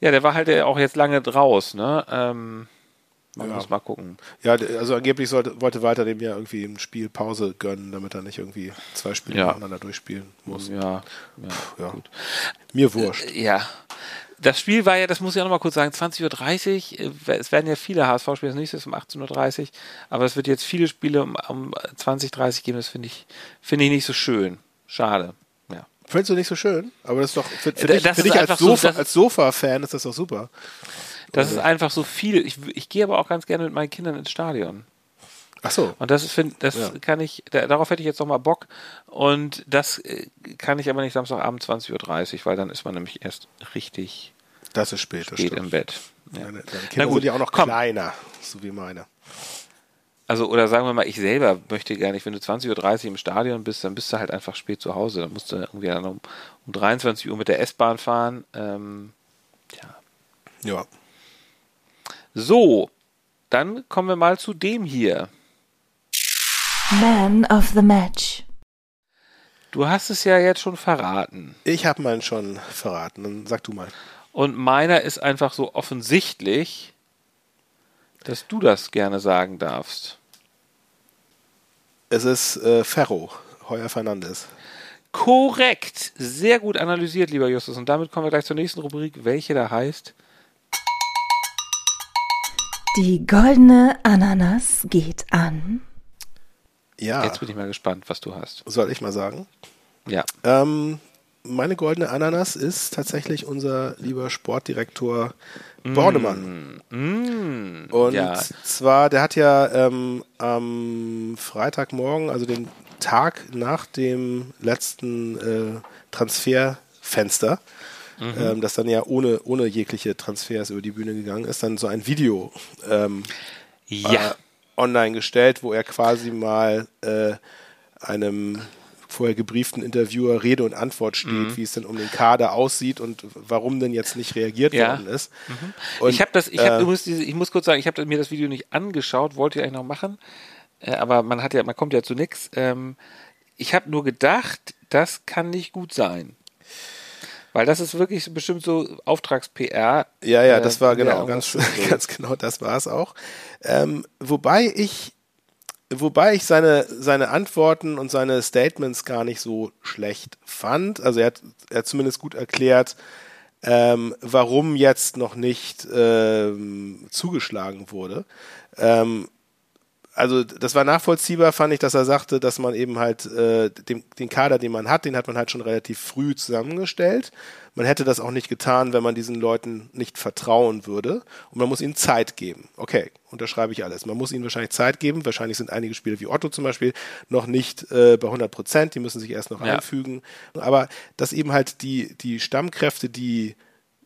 Ja, der war halt auch jetzt lange draus, ne? Ähm, man ja. muss mal gucken. Ja, also angeblich sollte, wollte Walter dem ja irgendwie ein Spiel Pause gönnen, damit er nicht irgendwie zwei Spiele ja. miteinander durchspielen muss. Ja, ja, ja. Gut. Mir wurscht. Äh, ja. Das Spiel war ja, das muss ich auch noch mal kurz sagen, 20.30 Uhr. Äh, es werden ja viele HSV-Spiele, das nächste ist um 18.30 Uhr, aber es wird jetzt viele Spiele um, um 20.30 Uhr geben, das finde ich, finde ich nicht so schön. Schade. Ja. Findest du nicht so schön? Aber das ist doch für, für dich, für dich als, Sofa, so, als Sofa-Fan ist das doch super. Das ist einfach so viel. Ich, ich gehe aber auch ganz gerne mit meinen Kindern ins Stadion. Ach so. Und das ist, find, das ja. kann ich, da, darauf hätte ich jetzt nochmal Bock. Und das äh, kann ich aber nicht Samstagabend 20.30 Uhr, weil dann ist man nämlich erst richtig das ist spät, spät im Bett. Ja. Deine, deine Kinder sind ja auch noch Komm. kleiner, so wie meine. Also, oder sagen wir mal, ich selber möchte gar nicht, wenn du 20.30 Uhr im Stadion bist, dann bist du halt einfach spät zu Hause. Dann musst du irgendwie dann um, um 23 Uhr mit der S-Bahn fahren. Ähm, ja. Ja. So, dann kommen wir mal zu dem hier. Man of the Match. Du hast es ja jetzt schon verraten. Ich habe meinen schon verraten. Dann sag du mal. Und meiner ist einfach so offensichtlich, dass du das gerne sagen darfst. Es ist äh, Ferro, Heuer Fernandes. Korrekt. Sehr gut analysiert, lieber Justus. Und damit kommen wir gleich zur nächsten Rubrik, welche da heißt die goldene Ananas geht an. Ja. Jetzt bin ich mal gespannt, was du hast. Soll ich mal sagen? Ja. Ähm, meine goldene Ananas ist tatsächlich unser lieber Sportdirektor mm. Bornemann. Mm. Und ja. zwar, der hat ja ähm, am Freitagmorgen, also den Tag nach dem letzten äh, Transferfenster, mhm. ähm, das dann ja ohne, ohne jegliche Transfers über die Bühne gegangen ist, dann so ein Video ähm, ja. äh, online gestellt, wo er quasi mal äh, einem vorher gebrieften Interviewer Rede und Antwort steht, mhm. wie es denn um den Kader aussieht und warum denn jetzt nicht reagiert ja. worden ist. Mhm. Und, ich habe das, ich, hab, äh, ich muss kurz sagen, ich habe mir das Video nicht angeschaut, wollte ich eigentlich noch machen, äh, aber man hat ja, man kommt ja zu nichts. Ähm, ich habe nur gedacht, das kann nicht gut sein. Weil das ist wirklich bestimmt so Auftrags-PR. Ja, ja, das war äh, genau, ganz, ganz genau, das war es auch. Ähm, wobei ich, wobei ich seine, seine Antworten und seine Statements gar nicht so schlecht fand. Also er hat, er hat zumindest gut erklärt, ähm, warum jetzt noch nicht ähm, zugeschlagen wurde. Ähm, also das war nachvollziehbar, fand ich, dass er sagte, dass man eben halt äh, den, den Kader, den man hat, den hat man halt schon relativ früh zusammengestellt. Man hätte das auch nicht getan, wenn man diesen Leuten nicht vertrauen würde. Und man muss ihnen Zeit geben. Okay, unterschreibe ich alles. Man muss ihnen wahrscheinlich Zeit geben. Wahrscheinlich sind einige Spieler wie Otto zum Beispiel noch nicht äh, bei 100 Prozent. Die müssen sich erst noch ja. einfügen. Aber dass eben halt die, die Stammkräfte, die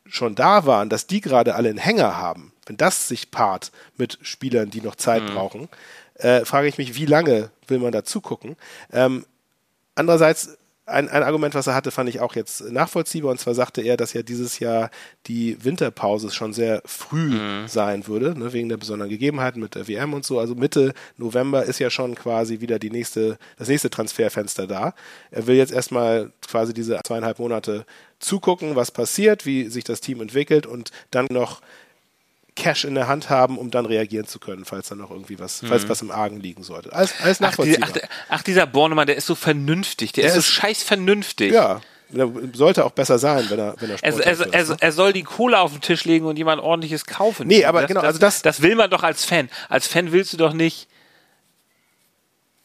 schon da waren, dass die gerade alle einen Hänger haben, wenn das sich paart mit Spielern, die noch Zeit mhm. brauchen, äh, frage ich mich, wie lange will man da zugucken? Ähm, andererseits ein, ein Argument, was er hatte, fand ich auch jetzt nachvollziehbar. Und zwar sagte er, dass ja dieses Jahr die Winterpause schon sehr früh mhm. sein würde, ne, wegen der besonderen Gegebenheiten mit der WM und so. Also Mitte November ist ja schon quasi wieder die nächste, das nächste Transferfenster da. Er will jetzt erstmal quasi diese zweieinhalb Monate zugucken, was passiert, wie sich das Team entwickelt und dann noch Cash in der Hand haben, um dann reagieren zu können, falls dann noch irgendwie was, mhm. falls was im Argen liegen sollte. Alles, alles nachvollziehbar. Ach, die, ach, ach, dieser Bornemann, der ist so vernünftig, der, der ist so scheiß vernünftig. Ja. Sollte auch besser sein, wenn er, wenn er Sport er, er, er, er, soll die Kohle auf den Tisch legen und jemand ordentliches kaufen. Nee, aber das, genau, also das. Das will man doch als Fan. Als Fan willst du doch nicht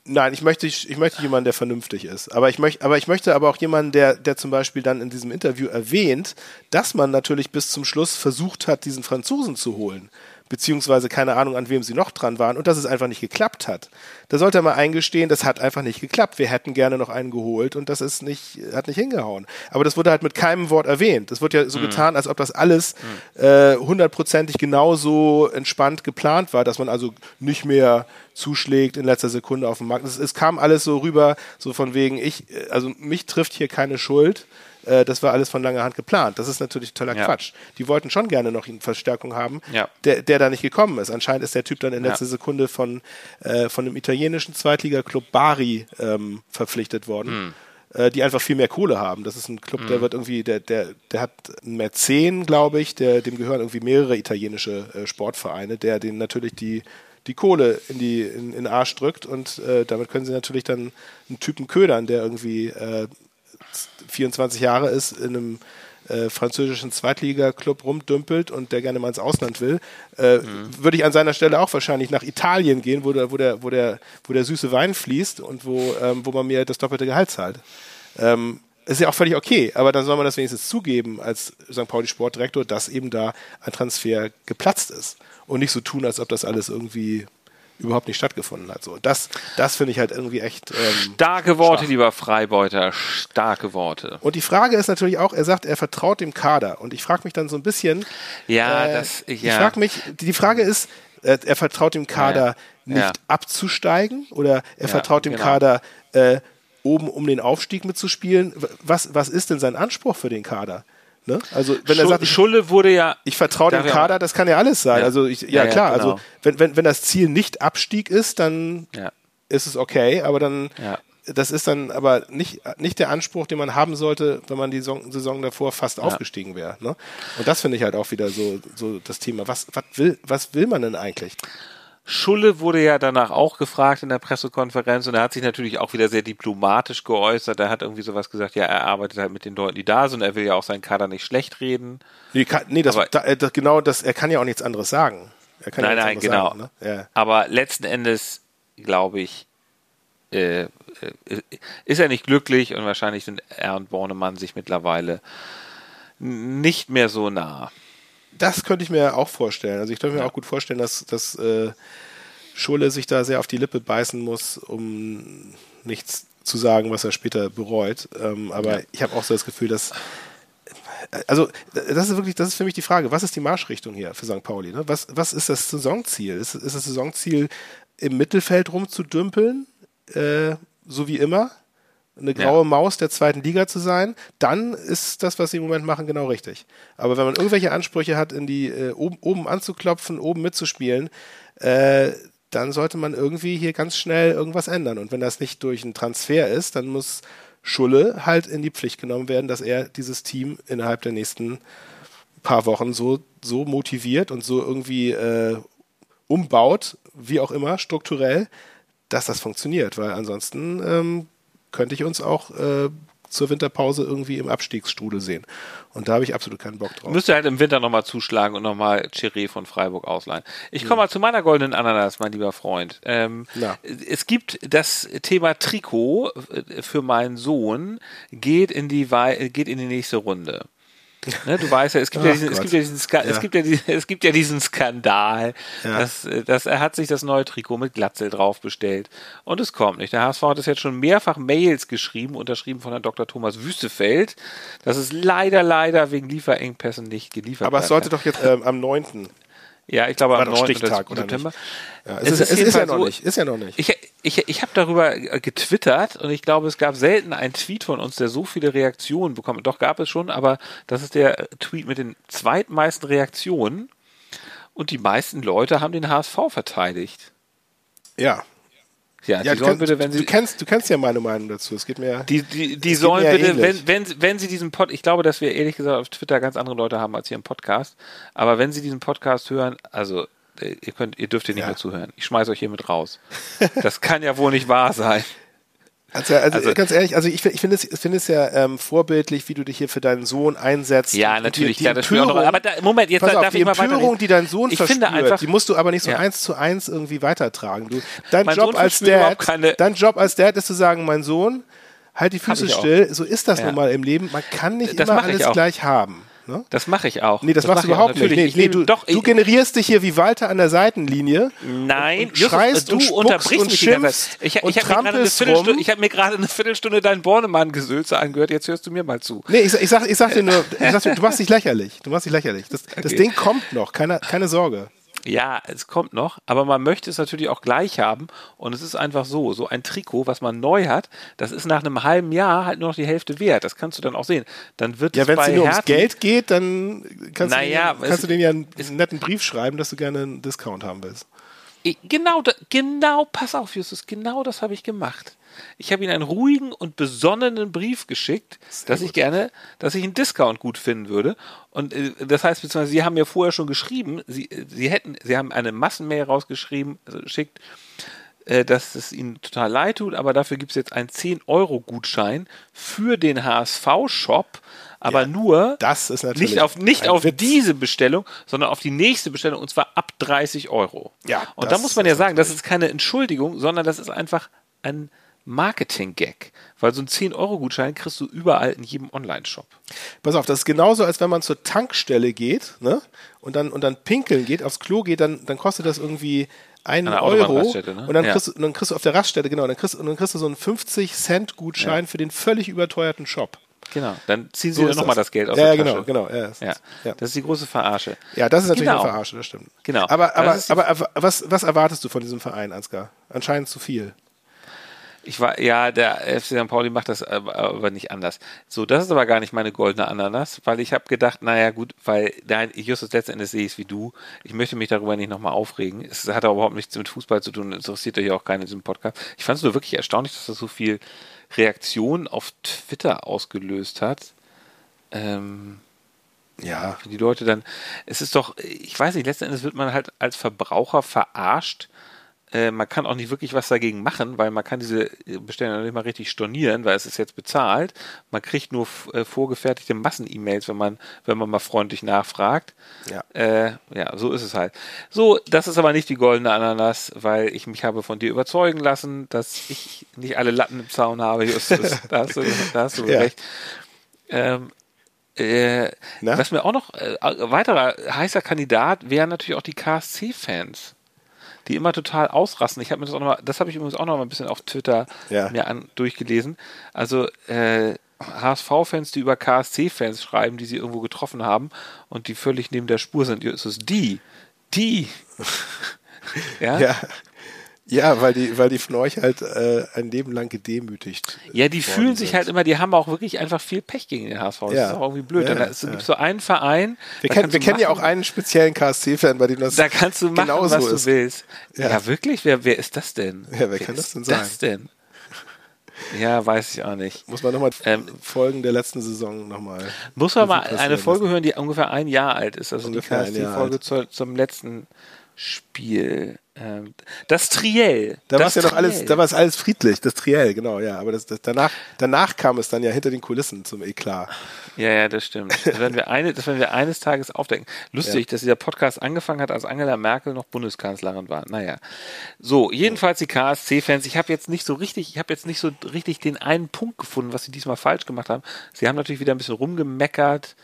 Nein, ich möchte, ich möchte jemanden, der vernünftig ist. Aber ich möchte, aber ich möchte aber auch jemanden, der, der zum Beispiel dann in diesem Interview erwähnt, dass man natürlich bis zum Schluss versucht hat, diesen Franzosen zu holen beziehungsweise keine Ahnung, an wem sie noch dran waren und dass es einfach nicht geklappt hat. Da sollte mal eingestehen, das hat einfach nicht geklappt. Wir hätten gerne noch einen geholt und das ist nicht, hat nicht hingehauen. Aber das wurde halt mit keinem Wort erwähnt. Das wird ja so mhm. getan, als ob das alles mhm. äh, hundertprozentig genauso entspannt geplant war, dass man also nicht mehr zuschlägt in letzter Sekunde auf dem Markt. Es, es kam alles so rüber, so von wegen, ich, also mich trifft hier keine Schuld äh, das war alles von langer Hand geplant. Das ist natürlich totaler ja. Quatsch. Die wollten schon gerne noch eine Verstärkung haben, ja. der, der da nicht gekommen ist. Anscheinend ist der Typ dann in letzter ja. Sekunde von, äh, von einem italienischen Zweitliga-Club Bari ähm, verpflichtet worden. Mhm. die einfach viel mehr Kohle haben. Das ist ein Club, der mhm. wird irgendwie, der, der, der hat einen Mäzen, glaube ich, der, dem gehören irgendwie mehrere italienische äh, Sportvereine, der den natürlich die, die Kohle in, die, in, in den Arsch drückt und äh, damit können sie natürlich dann einen Typen ködern, der irgendwie äh, 24 Jahre ist, in einem äh, französischen Zweitliga-Club rumdümpelt und der gerne mal ins Ausland will, äh, mhm. würde ich an seiner Stelle auch wahrscheinlich nach Italien gehen, wo der, wo der, wo der, wo der süße Wein fließt und wo, ähm, wo man mir das doppelte Gehalt zahlt. Ähm, ist ja auch völlig okay, aber dann soll man das wenigstens zugeben als St. Pauli Sportdirektor, dass eben da ein Transfer geplatzt ist und nicht so tun, als ob das alles irgendwie überhaupt nicht stattgefunden hat. So, das, das finde ich halt irgendwie echt. Ähm, starke Worte, stark. lieber Freibeuter, starke Worte. Und die Frage ist natürlich auch, er sagt, er vertraut dem Kader. Und ich frage mich dann so ein bisschen. Ja, äh, das. Ja. Ich frage mich, die Frage ist, äh, er vertraut dem Kader ja. nicht ja. abzusteigen oder er vertraut dem genau. Kader äh, oben um den Aufstieg mitzuspielen. Was, was ist denn sein Anspruch für den Kader? Ne? Also wenn er sagt, Schulle wurde ja, ich vertraue dem Kader, das kann ja alles sein. Ja. Also ich, ja, ja, klar, ja, genau. also wenn, wenn, wenn das Ziel nicht Abstieg ist, dann ist es okay, aber dann das ist dann aber nicht, nicht der Anspruch, den man haben sollte, wenn man die Saison, Saison davor fast aufgestiegen wäre. Ne? Und das finde ich halt auch wieder so, so das Thema. Was, was, will, was will man denn eigentlich? Schulle wurde ja danach auch gefragt in der Pressekonferenz und er hat sich natürlich auch wieder sehr diplomatisch geäußert. Er hat irgendwie sowas gesagt, ja, er arbeitet halt mit den Leuten, die da sind. Er will ja auch seinen Kader nicht schlecht reden. Nee, kann, nee das, da, äh, das, genau das, er kann ja auch nichts anderes sagen. nein, ja nein, genau. Sagen, ne? ja. Aber letzten Endes, glaube ich, äh, äh, ist er nicht glücklich und wahrscheinlich sind er und Bornemann sich mittlerweile nicht mehr so nah das könnte ich mir auch vorstellen. Also ich könnte mir auch gut vorstellen, dass, dass äh, Schule sich da sehr auf die Lippe beißen muss, um nichts zu sagen, was er später bereut. Ähm, aber ja. ich habe auch so das Gefühl, dass also das ist wirklich, das ist für mich die Frage, was ist die Marschrichtung hier für St. Pauli? Ne? Was, was ist das Saisonziel? Ist, ist das Saisonziel, im Mittelfeld rumzudümpeln, äh, so wie immer? Eine graue ja. Maus der zweiten Liga zu sein, dann ist das, was sie im Moment machen, genau richtig. Aber wenn man irgendwelche Ansprüche hat, in die äh, oben, oben anzuklopfen, oben mitzuspielen, äh, dann sollte man irgendwie hier ganz schnell irgendwas ändern. Und wenn das nicht durch einen Transfer ist, dann muss Schulle halt in die Pflicht genommen werden, dass er dieses Team innerhalb der nächsten paar Wochen so, so motiviert und so irgendwie äh, umbaut, wie auch immer, strukturell, dass das funktioniert. Weil ansonsten ähm, könnte ich uns auch äh, zur Winterpause irgendwie im Abstiegsstrudel sehen. Und da habe ich absolut keinen Bock drauf. Müsste halt im Winter nochmal zuschlagen und nochmal Chiré von Freiburg ausleihen. Ich komme mal zu meiner goldenen Ananas, mein lieber Freund. Ähm, es gibt das Thema Trikot äh, für meinen Sohn geht in die, geht in die nächste Runde. Ne, du weißt ja, es gibt, ja diesen, es, gibt ja diesen ja. es, gibt ja es gibt ja diesen Skandal, ja. dass, dass er hat sich das neue Trikot mit Glatzel drauf bestellt und es kommt nicht. Der HSV hat es jetzt schon mehrfach Mails geschrieben, unterschrieben von Herrn Dr. Thomas Wüstefeld, dass es leider, leider wegen Lieferengpässen nicht geliefert Aber es sollte doch jetzt ähm, am 9. Ja, ich glaube am 9. Stichtag September. Ja, es, es, ist, es ist, ja noch so, nicht. Ist ja noch nicht. Ich, ich, ich habe darüber getwittert und ich glaube, es gab selten einen Tweet von uns, der so viele Reaktionen bekommt. Doch gab es schon, aber das ist der Tweet mit den zweitmeisten Reaktionen. Und die meisten Leute haben den HSV verteidigt. Ja, ja, ja du, bitte, wenn sie, du, kennst, du kennst ja meine Meinung dazu. Es geht mir. Die, die, die sollen bitte, wenn, wenn, wenn sie diesen Pod, ich glaube, dass wir ehrlich gesagt auf Twitter ganz andere Leute haben als hier im Podcast. Aber wenn sie diesen Podcast hören, also ihr könnt, ihr dürft hier nicht ja. mehr zuhören. Ich schmeiß euch hier mit raus. Das kann ja wohl nicht wahr sein. Also, also, also, ganz ehrlich, also ich, ich finde es, find es ja ähm, vorbildlich, wie du dich hier für deinen Sohn einsetzt. Ja, natürlich. Die, die ja, das Empörung, noch, aber da, Moment, jetzt darf auf, ich die mal Empörung, die dein Sohn ich verspürt, einfach, die musst du aber nicht so ja. eins zu eins irgendwie weitertragen. Du, dein mein Job als Dad, dein Job als Dad ist zu sagen, mein Sohn, halt die Füße still. So ist das ja. nun mal im Leben. Man kann nicht das immer alles gleich haben. Ne? Das mache ich auch. Nee, das, das machst du überhaupt nicht. Nee, nee, du, doch, du generierst dich hier wie Walter an der Seitenlinie. Nein, und, und schreist du und unterbrichst und mich schimpfst Ich, ich, habe mir, hab mir gerade eine Viertelstunde dein Bornemann-Gesülze angehört. Jetzt hörst du mir mal zu. Nee, ich, ich, sag, ich sag dir nur, ich sag dir, du machst dich lächerlich. Du machst dich lächerlich. Das, okay. das Ding kommt noch. Keine, keine Sorge. Ja, es kommt noch, aber man möchte es natürlich auch gleich haben und es ist einfach so, so ein Trikot, was man neu hat, das ist nach einem halben Jahr halt nur noch die Hälfte wert. Das kannst du dann auch sehen. Dann wird ja, wenn es nur ums Geld geht, dann kannst, naja, du, kannst du denen ja einen, einen netten Brief schreiben, dass du gerne einen Discount haben willst. Genau, genau, pass auf, Justus, genau das habe ich gemacht. Ich habe ihm einen ruhigen und besonnenen Brief geschickt, Sehr dass gut. ich gerne, dass ich einen Discount gut finden würde. Und äh, das heißt, beziehungsweise Sie haben mir vorher schon geschrieben, Sie, Sie hätten, Sie haben eine Massenmail rausgeschrieben, also geschickt, äh, dass es Ihnen total leid tut, aber dafür gibt es jetzt einen 10-Euro-Gutschein für den HSV-Shop aber ja, nur das ist natürlich nicht auf, nicht auf diese Bestellung, sondern auf die nächste Bestellung und zwar ab 30 Euro. Ja, und da muss man ja sagen, das ist keine Entschuldigung, sondern das ist einfach ein Marketing-Gag, weil so ein 10-Euro-Gutschein kriegst du überall in jedem Online-Shop. Pass auf, das ist genauso, als wenn man zur Tankstelle geht ne? und, dann, und dann pinkeln geht, aufs Klo geht, dann, dann kostet das irgendwie einen Euro ne? und, dann, ja. kriegst, und dann kriegst du auf der Raststätte, genau, dann kriegst, und dann kriegst du so einen 50-Cent-Gutschein ja. für den völlig überteuerten Shop. Genau, dann ziehen sie so dann nochmal das. Geld aus ja, der Tasche. Genau, genau. Ja, ja. ja, Das ist die große Verarsche. Ja, das ist natürlich genau. eine Verarsche, das stimmt. Genau. Aber, aber, aber, aber was, was erwartest du von diesem Verein, Ansgar? Anscheinend zu viel. Ich war, ja, der FC St. Pauli macht das aber nicht anders. So, das ist aber gar nicht meine goldene Ananas, weil ich habe gedacht, naja, gut, weil nein, Justus letzten Endes sehe ich es wie du. Ich möchte mich darüber nicht nochmal aufregen. Es hat aber überhaupt nichts mit Fußball zu tun, interessiert euch auch keinen in diesem Podcast. Ich fand es nur wirklich erstaunlich, dass das so viel Reaktion auf Twitter ausgelöst hat. Ähm, ja. Die Leute dann, es ist doch, ich weiß nicht, letzten Endes wird man halt als Verbraucher verarscht. Äh, man kann auch nicht wirklich was dagegen machen, weil man kann diese Bestellung nicht mal richtig stornieren, weil es ist jetzt bezahlt. Man kriegt nur äh, vorgefertigte Massen-E-Mails, wenn man, wenn man mal freundlich nachfragt. Ja. Äh, ja, so ist es halt. So, das ist aber nicht die goldene Ananas, weil ich mich habe von dir überzeugen lassen, dass ich nicht alle Latten im Zaun habe, Justus. da hast du, da hast du ja. recht. Ähm, äh, was mir auch noch, äh, weiterer heißer Kandidat wären natürlich auch die KSC-Fans, die immer total ausrasten. Ich habe mir das auch noch mal, das habe ich übrigens auch noch mal ein bisschen auf Twitter ja. mir an, durchgelesen. Also äh, HSV-Fans, die über KSC-Fans schreiben, die sie irgendwo getroffen haben und die völlig neben der Spur sind. Ist es die, die. ja? ja. Ja, weil die, weil die von euch halt äh, ein Leben lang gedemütigt. Ja, die fühlen sich sind. halt immer, die haben auch wirklich einfach viel Pech gegen den HSV. Das ja. ist auch irgendwie blöd. Ja, dann ist, ja. gibt so einen Verein. Wir, kennen, wir kennen ja auch einen speziellen KSC-Fan, bei dem das Da kannst du machen, was du ist. willst. Ja. ja, wirklich? Wer, wer ist das denn? Ja, wer, wer kann das denn sein? das denn? Ja, weiß ich auch nicht. Muss man nochmal ähm, Folgen der letzten Saison nochmal. Muss man mal eine Folge lassen. hören, die ungefähr ein Jahr alt ist. Also ungefähr die KSC-Folge zu, zum letzten Spiel. Ähm, das Triell. Da war es ja noch alles, da war es alles friedlich, das Triell, genau, ja. Aber das, das, danach, danach kam es dann ja hinter den Kulissen zum Eklat. Ja, ja, das stimmt. Das werden wir, eine, das werden wir eines Tages aufdecken. Lustig, ja. dass dieser Podcast angefangen hat, als Angela Merkel noch Bundeskanzlerin war. Naja. So, jedenfalls die KSC-Fans. Ich habe jetzt nicht so richtig, ich habe jetzt nicht so richtig den einen Punkt gefunden, was sie diesmal falsch gemacht haben. Sie haben natürlich wieder ein bisschen rumgemeckert.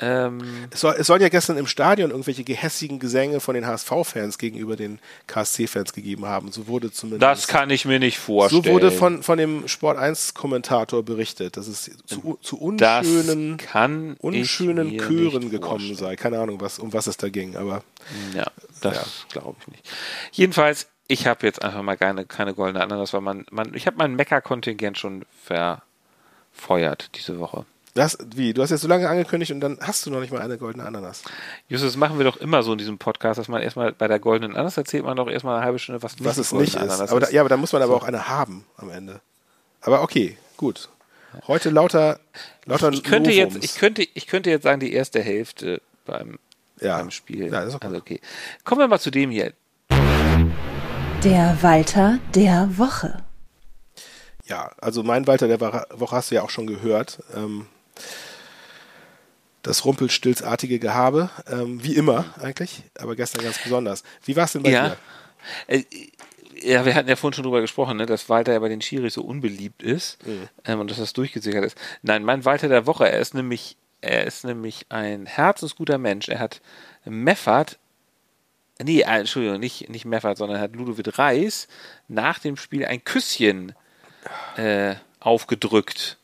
Ähm es, soll, es sollen ja gestern im Stadion irgendwelche gehässigen Gesänge von den HSV-Fans gegenüber den KSC-Fans gegeben haben. So wurde zumindest. Das kann ich mir nicht vorstellen. So wurde von, von dem Sport 1-Kommentator berichtet, dass es zu, zu unschönen, unschönen Chören gekommen sei. Keine Ahnung, was, um was es da ging, aber. Ja, das ja. glaube ich nicht. Jedenfalls, ich habe jetzt einfach mal keine, keine goldene Ananas, weil man, man ich habe mein Mecker-Kontingent schon verfeuert diese Woche. Das, wie? Du hast jetzt so lange angekündigt und dann hast du noch nicht mal eine goldene Ananas. Justus, das machen wir doch immer so in diesem Podcast, dass man erstmal bei der goldenen Ananas erzählt man doch erstmal eine halbe Stunde, was, was es nicht ist. Aber da, ja, aber da muss man aber auch eine haben am Ende. Aber okay, gut. Heute lauter, lauter ich, ich könnte jetzt, ich könnte, ich könnte jetzt sagen, die erste Hälfte beim, ja. beim Spiel. Ja, das ist okay. Also okay. Kommen wir mal zu dem hier. Der Walter der Woche. Ja, also mein Walter der Woche hast du ja auch schon gehört. Ähm, das rumpelstilzartige Gehabe, ähm, wie immer eigentlich, aber gestern ganz besonders. Wie war es denn bei ja. dir? Äh, ja, wir hatten ja vorhin schon drüber gesprochen, ne, dass Walter ja bei den Schiris so unbeliebt ist mhm. ähm, und dass das durchgesickert ist. Nein, mein Walter der Woche, er ist nämlich, er ist nämlich ein herzensguter Mensch. Er hat Meffert, nee, äh, Entschuldigung, nicht, nicht Meffert, sondern hat Ludovic Reis nach dem Spiel ein Küsschen äh, aufgedrückt.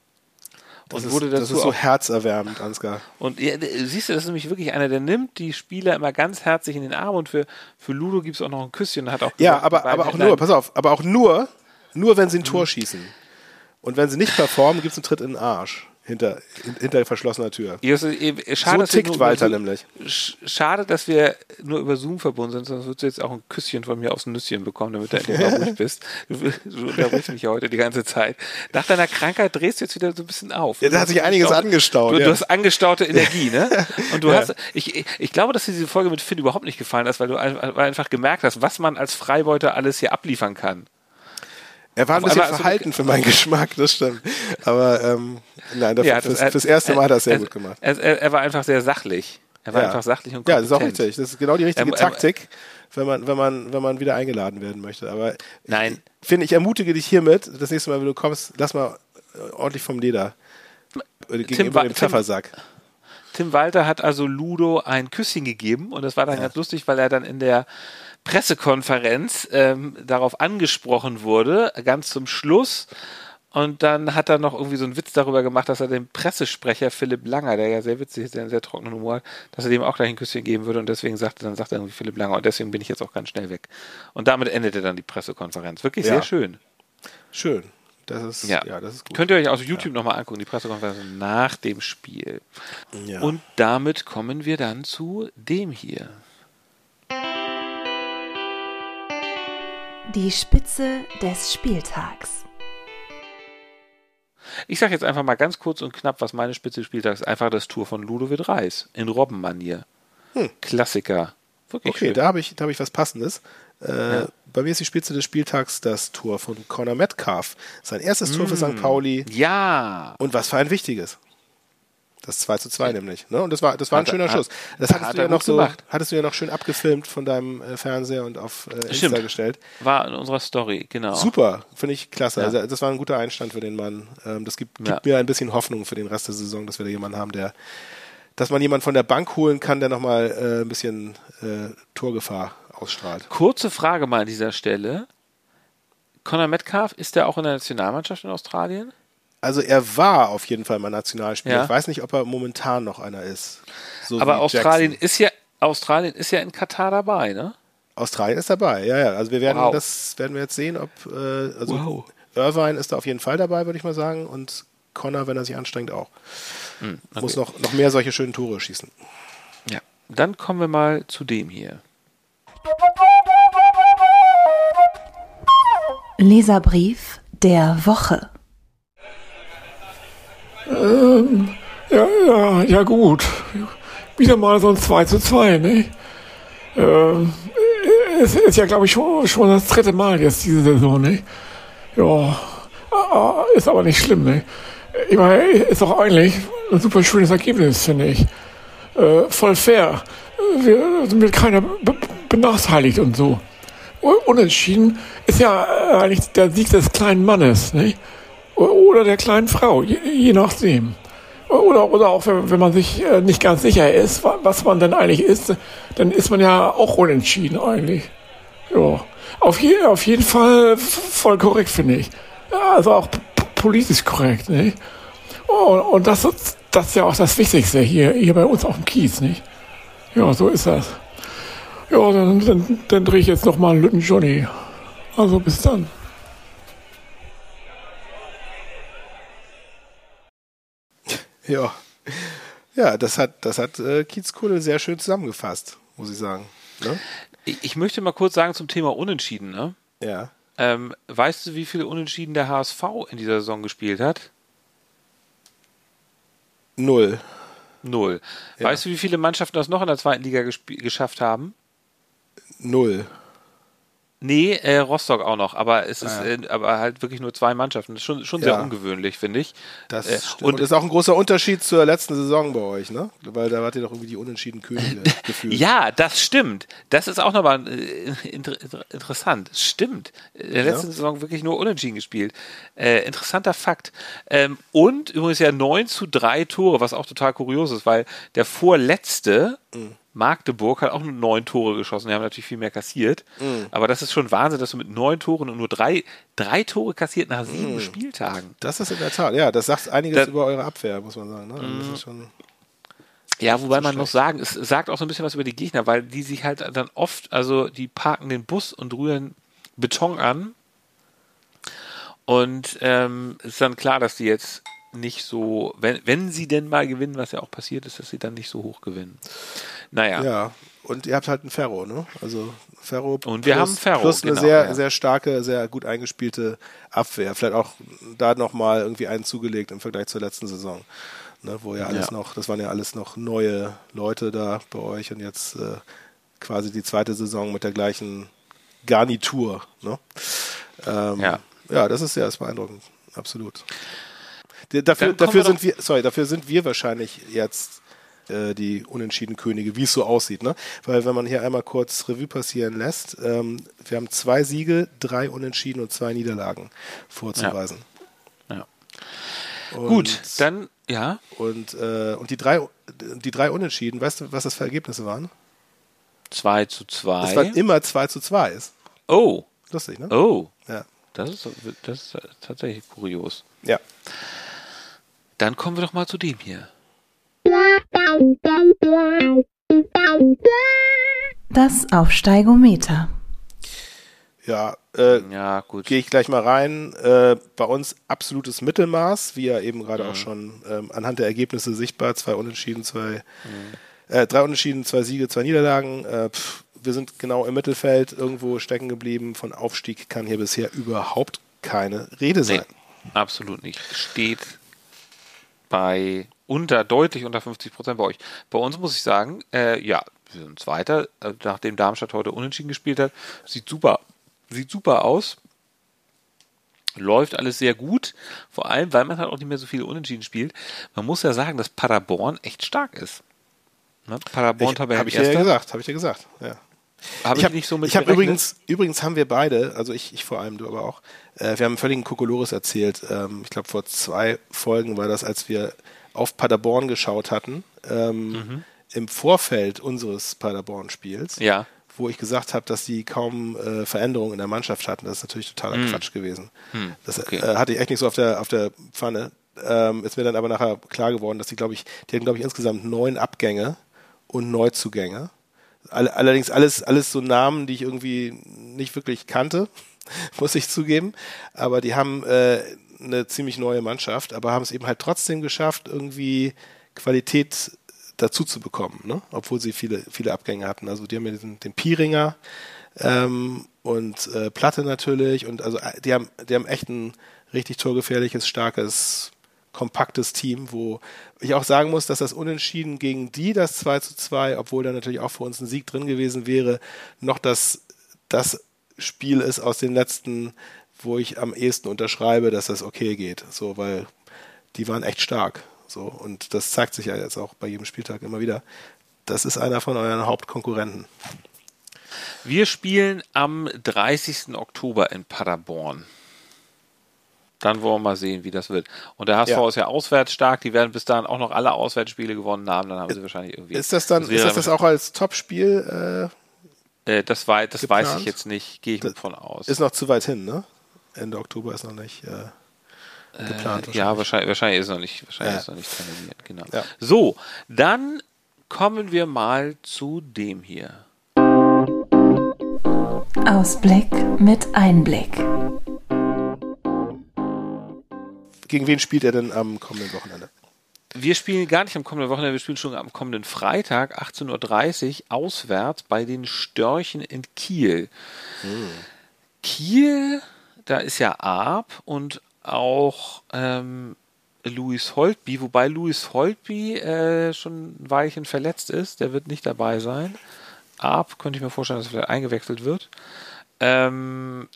Das und ist, wurde dazu das ist so herzerwärmend, Ansgar. Und ja, siehst du, das ist nämlich wirklich einer, der nimmt die Spieler immer ganz herzlich in den Arm und für, für Ludo gibt es auch noch ein Küsschen. Hat auch ja, aber, aber auch nur, pass auf, aber auch nur, nur wenn sie ein Tor mhm. schießen. Und wenn sie nicht performen, gibt es einen Tritt in den Arsch hinter, hinter verschlossener Tür. Justus, schade, so tickt Walter nämlich. Schade, dass wir nur über Zoom verbunden sind, sonst würdest du jetzt auch ein Küsschen von mir aus dem Nüsschen bekommen, damit du endlich mal ruhig bist. Du, du unterbrichst mich ja heute die ganze Zeit. Nach deiner Krankheit drehst du jetzt wieder so ein bisschen auf. Ja, da hat sich einiges angestaut. Du, ja. du, hast angestaute Energie, ne? Und du ja. hast, ich, ich glaube, dass dir diese Folge mit Finn überhaupt nicht gefallen hat, weil du einfach gemerkt hast, was man als Freibeuter alles hier abliefern kann. Er war ein bisschen verhalten für meinen Geschmack, das stimmt. Aber ähm, nein, dafür, ja, das, fürs, fürs, erste Mal hat er es sehr gut gemacht. Er, er, war einfach sehr sachlich. Er war ja. einfach sachlich und kompetent. Ja, das ist auch richtig. Das ist genau die richtige er, Taktik, wenn man, wenn man, wenn man wieder eingeladen werden möchte. Aber nein. Ich finde, ich ermutige dich hiermit, das nächste Mal, wenn du kommst, lass mal äh, ordentlich vom Leder gegenüber Tim, dem Pfeffersack. Tim, Tim Walter hat also Ludo ein Küsschen gegeben und das war dann ja. ganz lustig, weil er dann in der Pressekonferenz ähm, darauf angesprochen wurde, ganz zum Schluss. Und dann hat er noch irgendwie so einen Witz darüber gemacht, dass er dem Pressesprecher Philipp Langer, der ja sehr witzig ist, der einen sehr trockenen Humor hat, dass er dem auch gleich ein Küsschen geben würde und deswegen sagte, dann sagt er irgendwie Philipp Langer und deswegen bin ich jetzt auch ganz schnell weg. Und damit endete dann die Pressekonferenz. Wirklich ja. sehr schön. Schön. Das ist, ja. ja. das ist gut. Könnt ihr euch auf YouTube ja. nochmal angucken, die Pressekonferenz nach dem Spiel. Ja. Und damit kommen wir dann zu dem hier. Die Spitze des Spieltags. Ich sage jetzt einfach mal ganz kurz und knapp, was meine Spitze des Spieltags ist. Einfach das Tour von Ludovic Reis in Robbenmanier. Hm. Klassiker. Wirklich okay, schön. da habe ich, hab ich was Passendes. Äh, ja. Bei mir ist die Spitze des Spieltags das Tor von Conor Metcalf. Sein erstes hm. Tor für St. Hm. Pauli. Ja. Und was für ein wichtiges. Das 2 zu 2 nämlich. Ne? Und das war, das war ein schöner Schuss. Das hattest hat du ja noch so, gemacht. hattest du ja noch schön abgefilmt von deinem äh, Fernseher und auf äh, Insta Stimmt. gestellt. War in unserer Story, genau. Super, finde ich klasse. Ja. Also das war ein guter Einstand für den Mann. Ähm, das gibt, gibt ja. mir ein bisschen Hoffnung für den Rest der Saison, dass wir da jemanden haben, der, dass man jemanden von der Bank holen kann, der nochmal äh, ein bisschen äh, Torgefahr ausstrahlt. Kurze Frage mal an dieser Stelle. Conor Metcalf, ist der auch in der Nationalmannschaft in Australien? Also er war auf jeden Fall mal Nationalspieler. Ja. Ich weiß nicht, ob er momentan noch einer ist. So Aber Australien Jackson. ist ja Australien ist ja in Katar dabei, ne? Australien ist dabei, ja, ja. Also wir werden wow. das werden wir jetzt sehen, ob äh, also wow. Irvine ist da auf jeden Fall dabei, würde ich mal sagen, und Connor, wenn er sich anstrengt, auch. Hm, okay. Muss noch, noch mehr solche schönen Tore schießen. Ja, dann kommen wir mal zu dem hier. Leserbrief der Woche. Ähm, ja, ja, ja gut. Wieder mal so ein 2 zu 2, ne? Ähm, es ist ja, glaube ich, schon, schon das dritte Mal jetzt diese Saison, ne? Ja, ist aber nicht schlimm, ne? Ich meine, ist doch eigentlich ein super schönes Ergebnis, finde ich. Äh, voll fair. Wir sind mit keiner benachteiligt und so. Unentschieden ist ja eigentlich der Sieg des kleinen Mannes, ne? Oder der kleinen Frau, je, je nachdem. Oder, oder auch wenn, wenn man sich äh, nicht ganz sicher ist, was man denn eigentlich ist, dann ist man ja auch unentschieden eigentlich. Ja. Auf, je, auf jeden Fall voll korrekt, finde ich. Also auch politisch korrekt, nicht? Und, und das, das ist ja auch das Wichtigste hier, hier bei uns auf dem Kiez, nicht? Ja, so ist das. Ja, dann, dann, dann drehe ich jetzt nochmal einen Lütten Johnny. Also bis dann. Ja. Ja, das hat, das hat äh, Kiezkohle sehr schön zusammengefasst, muss ich sagen. Ne? Ich, ich, möchte mal kurz sagen zum Thema Unentschieden, ne? Ja. Ähm, weißt du, wie viele Unentschieden der HSV in dieser Saison gespielt hat? Null. Null. Ja. Weißt du, wie viele Mannschaften das noch in der zweiten Liga geschafft haben? Null. Nee, äh, Rostock auch noch, aber es ist äh, aber halt wirklich nur zwei Mannschaften. Das ist schon, schon sehr ungewöhnlich, finde ich. Das äh, und ist auch ein großer Unterschied zur letzten Saison bei euch, ne? Weil da wart ihr doch irgendwie die unentschieden Könige gefühlt. ja, das stimmt. Das ist auch nochmal äh, inter interessant. Stimmt. In der letzten. Saison wirklich nur unentschieden gespielt. Äh, interessanter Fakt. Ähm, und übrigens ja 9 zu 3 Tore, was auch total kurios ist, weil der vorletzte mhm Magdeburg hat auch nur neun Tore geschossen. Die haben natürlich viel mehr kassiert. Mm. Aber das ist schon Wahnsinn, dass du mit neun Toren und nur drei, drei Tore kassiert nach sieben mm. Spieltagen. Das ist in der Tat, ja, das sagt einiges das, über eure Abwehr, muss man sagen. Ne? Mm. ja, wobei man schlecht. noch sagen, es sagt auch so ein bisschen was über die Gegner, weil die sich halt dann oft, also die parken den Bus und rühren Beton an. Und ähm, ist dann klar, dass die jetzt nicht so, wenn, wenn sie denn mal gewinnen, was ja auch passiert ist, dass sie dann nicht so hoch gewinnen. Naja. Ja, und ihr habt halt einen Ferro, ne? Also Ferro und wir plus, haben Ferro, plus eine genau, sehr, ja. sehr starke, sehr gut eingespielte Abwehr. Vielleicht auch da nochmal irgendwie einen zugelegt im Vergleich zur letzten Saison. Ne, wo ja alles ja. noch, das waren ja alles noch neue Leute da bei euch und jetzt äh, quasi die zweite Saison mit der gleichen Garnitur. Ne? Ähm, ja. ja, das ist sehr beeindruckend, absolut. Dafür, dafür sind wir, sorry, dafür sind wir wahrscheinlich jetzt äh, die unentschieden Könige, wie es so aussieht. Ne? Weil wenn man hier einmal kurz Revue passieren lässt, ähm, wir haben zwei Siege, drei Unentschieden und zwei Niederlagen vorzuweisen. Ja. ja. Gut, dann ja. Und, äh, und die drei, die drei Unentschieden, weißt du, was das für Ergebnisse waren? 2 zu 2. Das war immer 2 zu 2 Oh. Lustig, ne? Oh. Ja. Das ist, das ist tatsächlich kurios. Ja. Dann kommen wir doch mal zu dem hier. Das Aufsteigometer. Ja, äh, ja gut. Gehe ich gleich mal rein. Äh, bei uns absolutes Mittelmaß, wie ja eben gerade mhm. auch schon ähm, anhand der Ergebnisse sichtbar. Zwei Unentschieden, zwei, mhm. äh, drei Unentschieden, zwei Siege, zwei Niederlagen. Äh, pff, wir sind genau im Mittelfeld irgendwo stecken geblieben. Von Aufstieg kann hier bisher überhaupt keine Rede sein. Nee, absolut nicht. Steht bei unter, deutlich unter 50 Prozent bei euch. Bei uns muss ich sagen, äh, ja, wir sind Zweiter, äh, nachdem Darmstadt heute unentschieden gespielt hat. Sieht super, sieht super aus. Läuft alles sehr gut, vor allem, weil man halt auch nicht mehr so viele Unentschieden spielt. Man muss ja sagen, dass Paderborn echt stark ist. Ne? Paderborn habe hab ich ja gesagt, habe ich dir gesagt. Ja. Hab ich habe nicht so mit Ich habe übrigens, übrigens haben wir beide, also ich, ich vor allem, du aber auch, äh, wir haben einen völligen Kokolores erzählt. Ähm, ich glaube, vor zwei Folgen war das, als wir auf Paderborn geschaut hatten, ähm, mhm. im Vorfeld unseres Paderborn-Spiels. Ja. Wo ich gesagt habe, dass die kaum äh, Veränderungen in der Mannschaft hatten. Das ist natürlich totaler mhm. Quatsch gewesen. Mhm. Das okay. äh, hatte ich echt nicht so auf der, auf der Pfanne. Ähm, ist mir dann aber nachher klar geworden, dass die, glaube ich, die hatten, glaube ich, insgesamt neun Abgänge und Neuzugänge. Allerdings alles, alles so Namen, die ich irgendwie nicht wirklich kannte, muss ich zugeben. Aber die haben äh, eine ziemlich neue Mannschaft, aber haben es eben halt trotzdem geschafft, irgendwie Qualität dazu zu bekommen, ne? obwohl sie viele, viele Abgänge hatten. Also die haben ja den, den Pieringer ähm, und äh, Platte natürlich und also äh, die haben, die haben echt ein richtig torgefährliches, starkes kompaktes Team, wo ich auch sagen muss, dass das Unentschieden gegen die, das 2 zu 2, obwohl da natürlich auch für uns ein Sieg drin gewesen wäre, noch das das Spiel ist aus den letzten, wo ich am ehesten unterschreibe, dass das okay geht. So, weil die waren echt stark. So, und das zeigt sich ja jetzt auch bei jedem Spieltag immer wieder. Das ist einer von euren Hauptkonkurrenten. Wir spielen am 30. Oktober in Paderborn. Dann wollen wir mal sehen, wie das wird. Und der HSV ja. ist ja auswärts stark. Die werden bis dahin auch noch alle Auswärtsspiele gewonnen haben. Dann haben sie wahrscheinlich irgendwie. Ist das dann, das ist das, das auch als Topspiel? Äh, äh, das war, das weiß ich jetzt nicht. Gehe ich das von aus. Ist noch zu weit hin, ne? Ende Oktober ist noch nicht. Äh geplant. Äh, ja, wahrscheinlich, wahrscheinlich ist es noch nicht, wahrscheinlich ja. ist noch nicht terminiert, genau. Ja. So, dann kommen wir mal zu dem hier. Ausblick mit Einblick. Gegen wen spielt er denn am kommenden Wochenende? Wir spielen gar nicht am kommenden Wochenende, wir spielen schon am kommenden Freitag, 18.30 Uhr, auswärts bei den Störchen in Kiel. Hm. Kiel, da ist ja Arp und auch ähm, Louis Holtby, wobei Louis Holtby äh, schon ein Weilchen verletzt ist, der wird nicht dabei sein. Ab könnte ich mir vorstellen, dass er vielleicht eingewechselt wird. Ähm,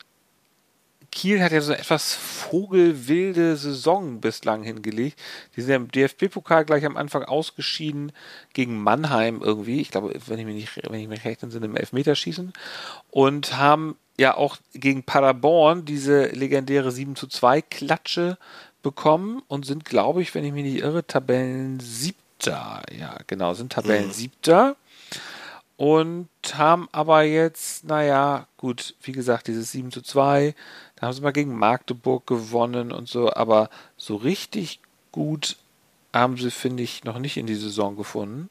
Kiel hat ja so eine etwas vogelwilde Saison bislang hingelegt. Die sind ja im DFB-Pokal gleich am Anfang ausgeschieden gegen Mannheim irgendwie. Ich glaube, wenn ich mich nicht, wenn ich mich recht entsinne, im Elfmeterschießen. Und haben ja auch gegen Paderborn diese legendäre 7 zu 2 Klatsche bekommen und sind, glaube ich, wenn ich mich nicht irre, Tabellen siebter. Ja, genau, sind Tabellen mhm. siebter. Und haben aber jetzt, naja, gut, wie gesagt, dieses 7 zu 2, da haben sie mal gegen Magdeburg gewonnen und so, aber so richtig gut haben sie, finde ich, noch nicht in die Saison gefunden.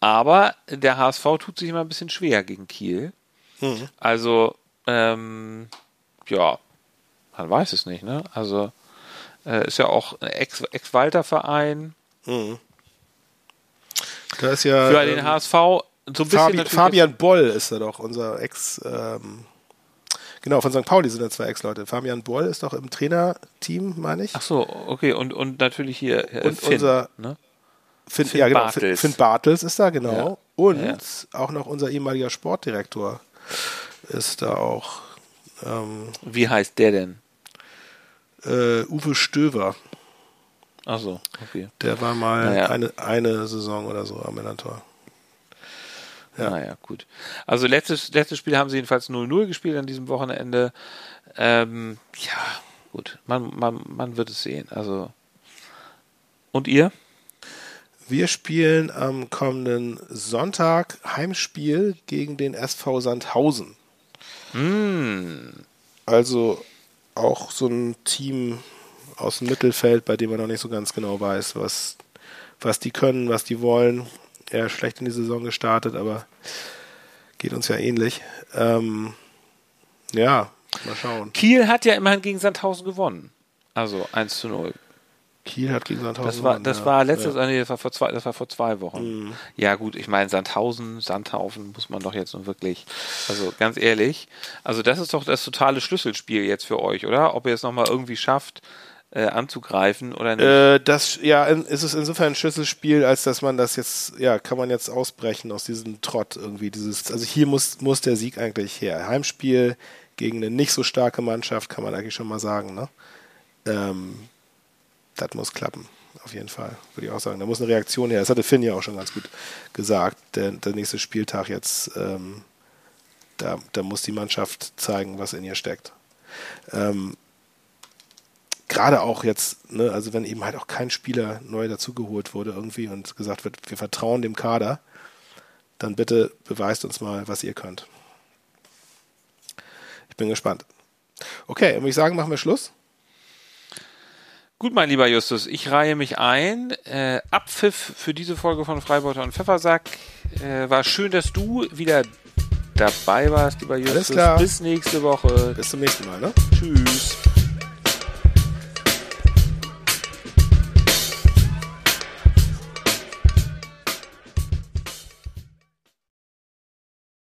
Aber der HSV tut sich immer ein bisschen schwer gegen Kiel. Mhm. Also ähm, ja, man weiß es nicht, ne? Also äh, ist ja auch ein Ex-Walter-Verein. Mhm. Da ist ja. Für den HSV ähm, so ein Fabi Fabian Boll ist da doch, unser Ex. Ähm, genau, von St. Pauli sind da zwei Ex-Leute. Fabian Boll ist doch im Trainerteam, meine ich. Ach so, okay. Und, und natürlich hier äh, und Finn, unser, ne? Finn, Finn, ja, genau. Bartels. Finn, Bartels ist da, genau. Ja. Und ja. auch noch unser ehemaliger Sportdirektor ist da auch. Ähm, Wie heißt der denn? Äh, Uwe Stöver. Ach so, okay. Der war mal naja. eine, eine Saison oder so am Millantor. Ja. Naja, gut. Also letztes, letztes Spiel haben sie jedenfalls 0-0 gespielt an diesem Wochenende. Ähm, ja, gut. Man, man, man wird es sehen. Also. Und ihr? Wir spielen am kommenden Sonntag Heimspiel gegen den SV Sandhausen. Hm. Also auch so ein Team aus dem Mittelfeld, bei dem man noch nicht so ganz genau weiß, was, was die können, was die wollen. Eher schlecht in die Saison gestartet, aber geht uns ja ähnlich. Ähm, ja, mal schauen. Kiel hat ja immerhin gegen Sandhausen gewonnen. Also 1 zu 0. Kiel hat gegen Sandhausen. Das war, das ja. war letztes, ja. nee, das war vor zwei, das war vor zwei Wochen. Mhm. Ja gut, ich meine Sandhausen, Sandhausen muss man doch jetzt nun wirklich, also ganz ehrlich, also das ist doch das totale Schlüsselspiel jetzt für euch, oder? Ob ihr es nochmal irgendwie schafft, äh, anzugreifen oder nicht? Äh, das, ja, ist es insofern ein Schlüsselspiel, als dass man das jetzt, ja, kann man jetzt ausbrechen aus diesem Trott irgendwie. Dieses, also hier muss, muss der Sieg eigentlich her. Heimspiel gegen eine nicht so starke Mannschaft, kann man eigentlich schon mal sagen, ne? Ähm, das muss klappen. Auf jeden Fall, würde ich auch sagen. Da muss eine Reaktion her. Das hatte Finn ja auch schon ganz gut gesagt. Der, der nächste Spieltag jetzt, ähm, da, da muss die Mannschaft zeigen, was in ihr steckt. Ähm, Gerade auch jetzt, ne, also wenn eben halt auch kein Spieler neu dazugeholt wurde irgendwie und gesagt wird, wir vertrauen dem Kader, dann bitte beweist uns mal, was ihr könnt. Ich bin gespannt. Okay, würde ich sagen, machen wir Schluss. Gut, mein lieber Justus, ich reihe mich ein. Äh, Abpfiff für diese Folge von Freibeuter und Pfeffersack. Äh, war schön, dass du wieder dabei warst, lieber Justus. Alles klar. Bis nächste Woche. Bis zum nächsten Mal, ne? Tschüss.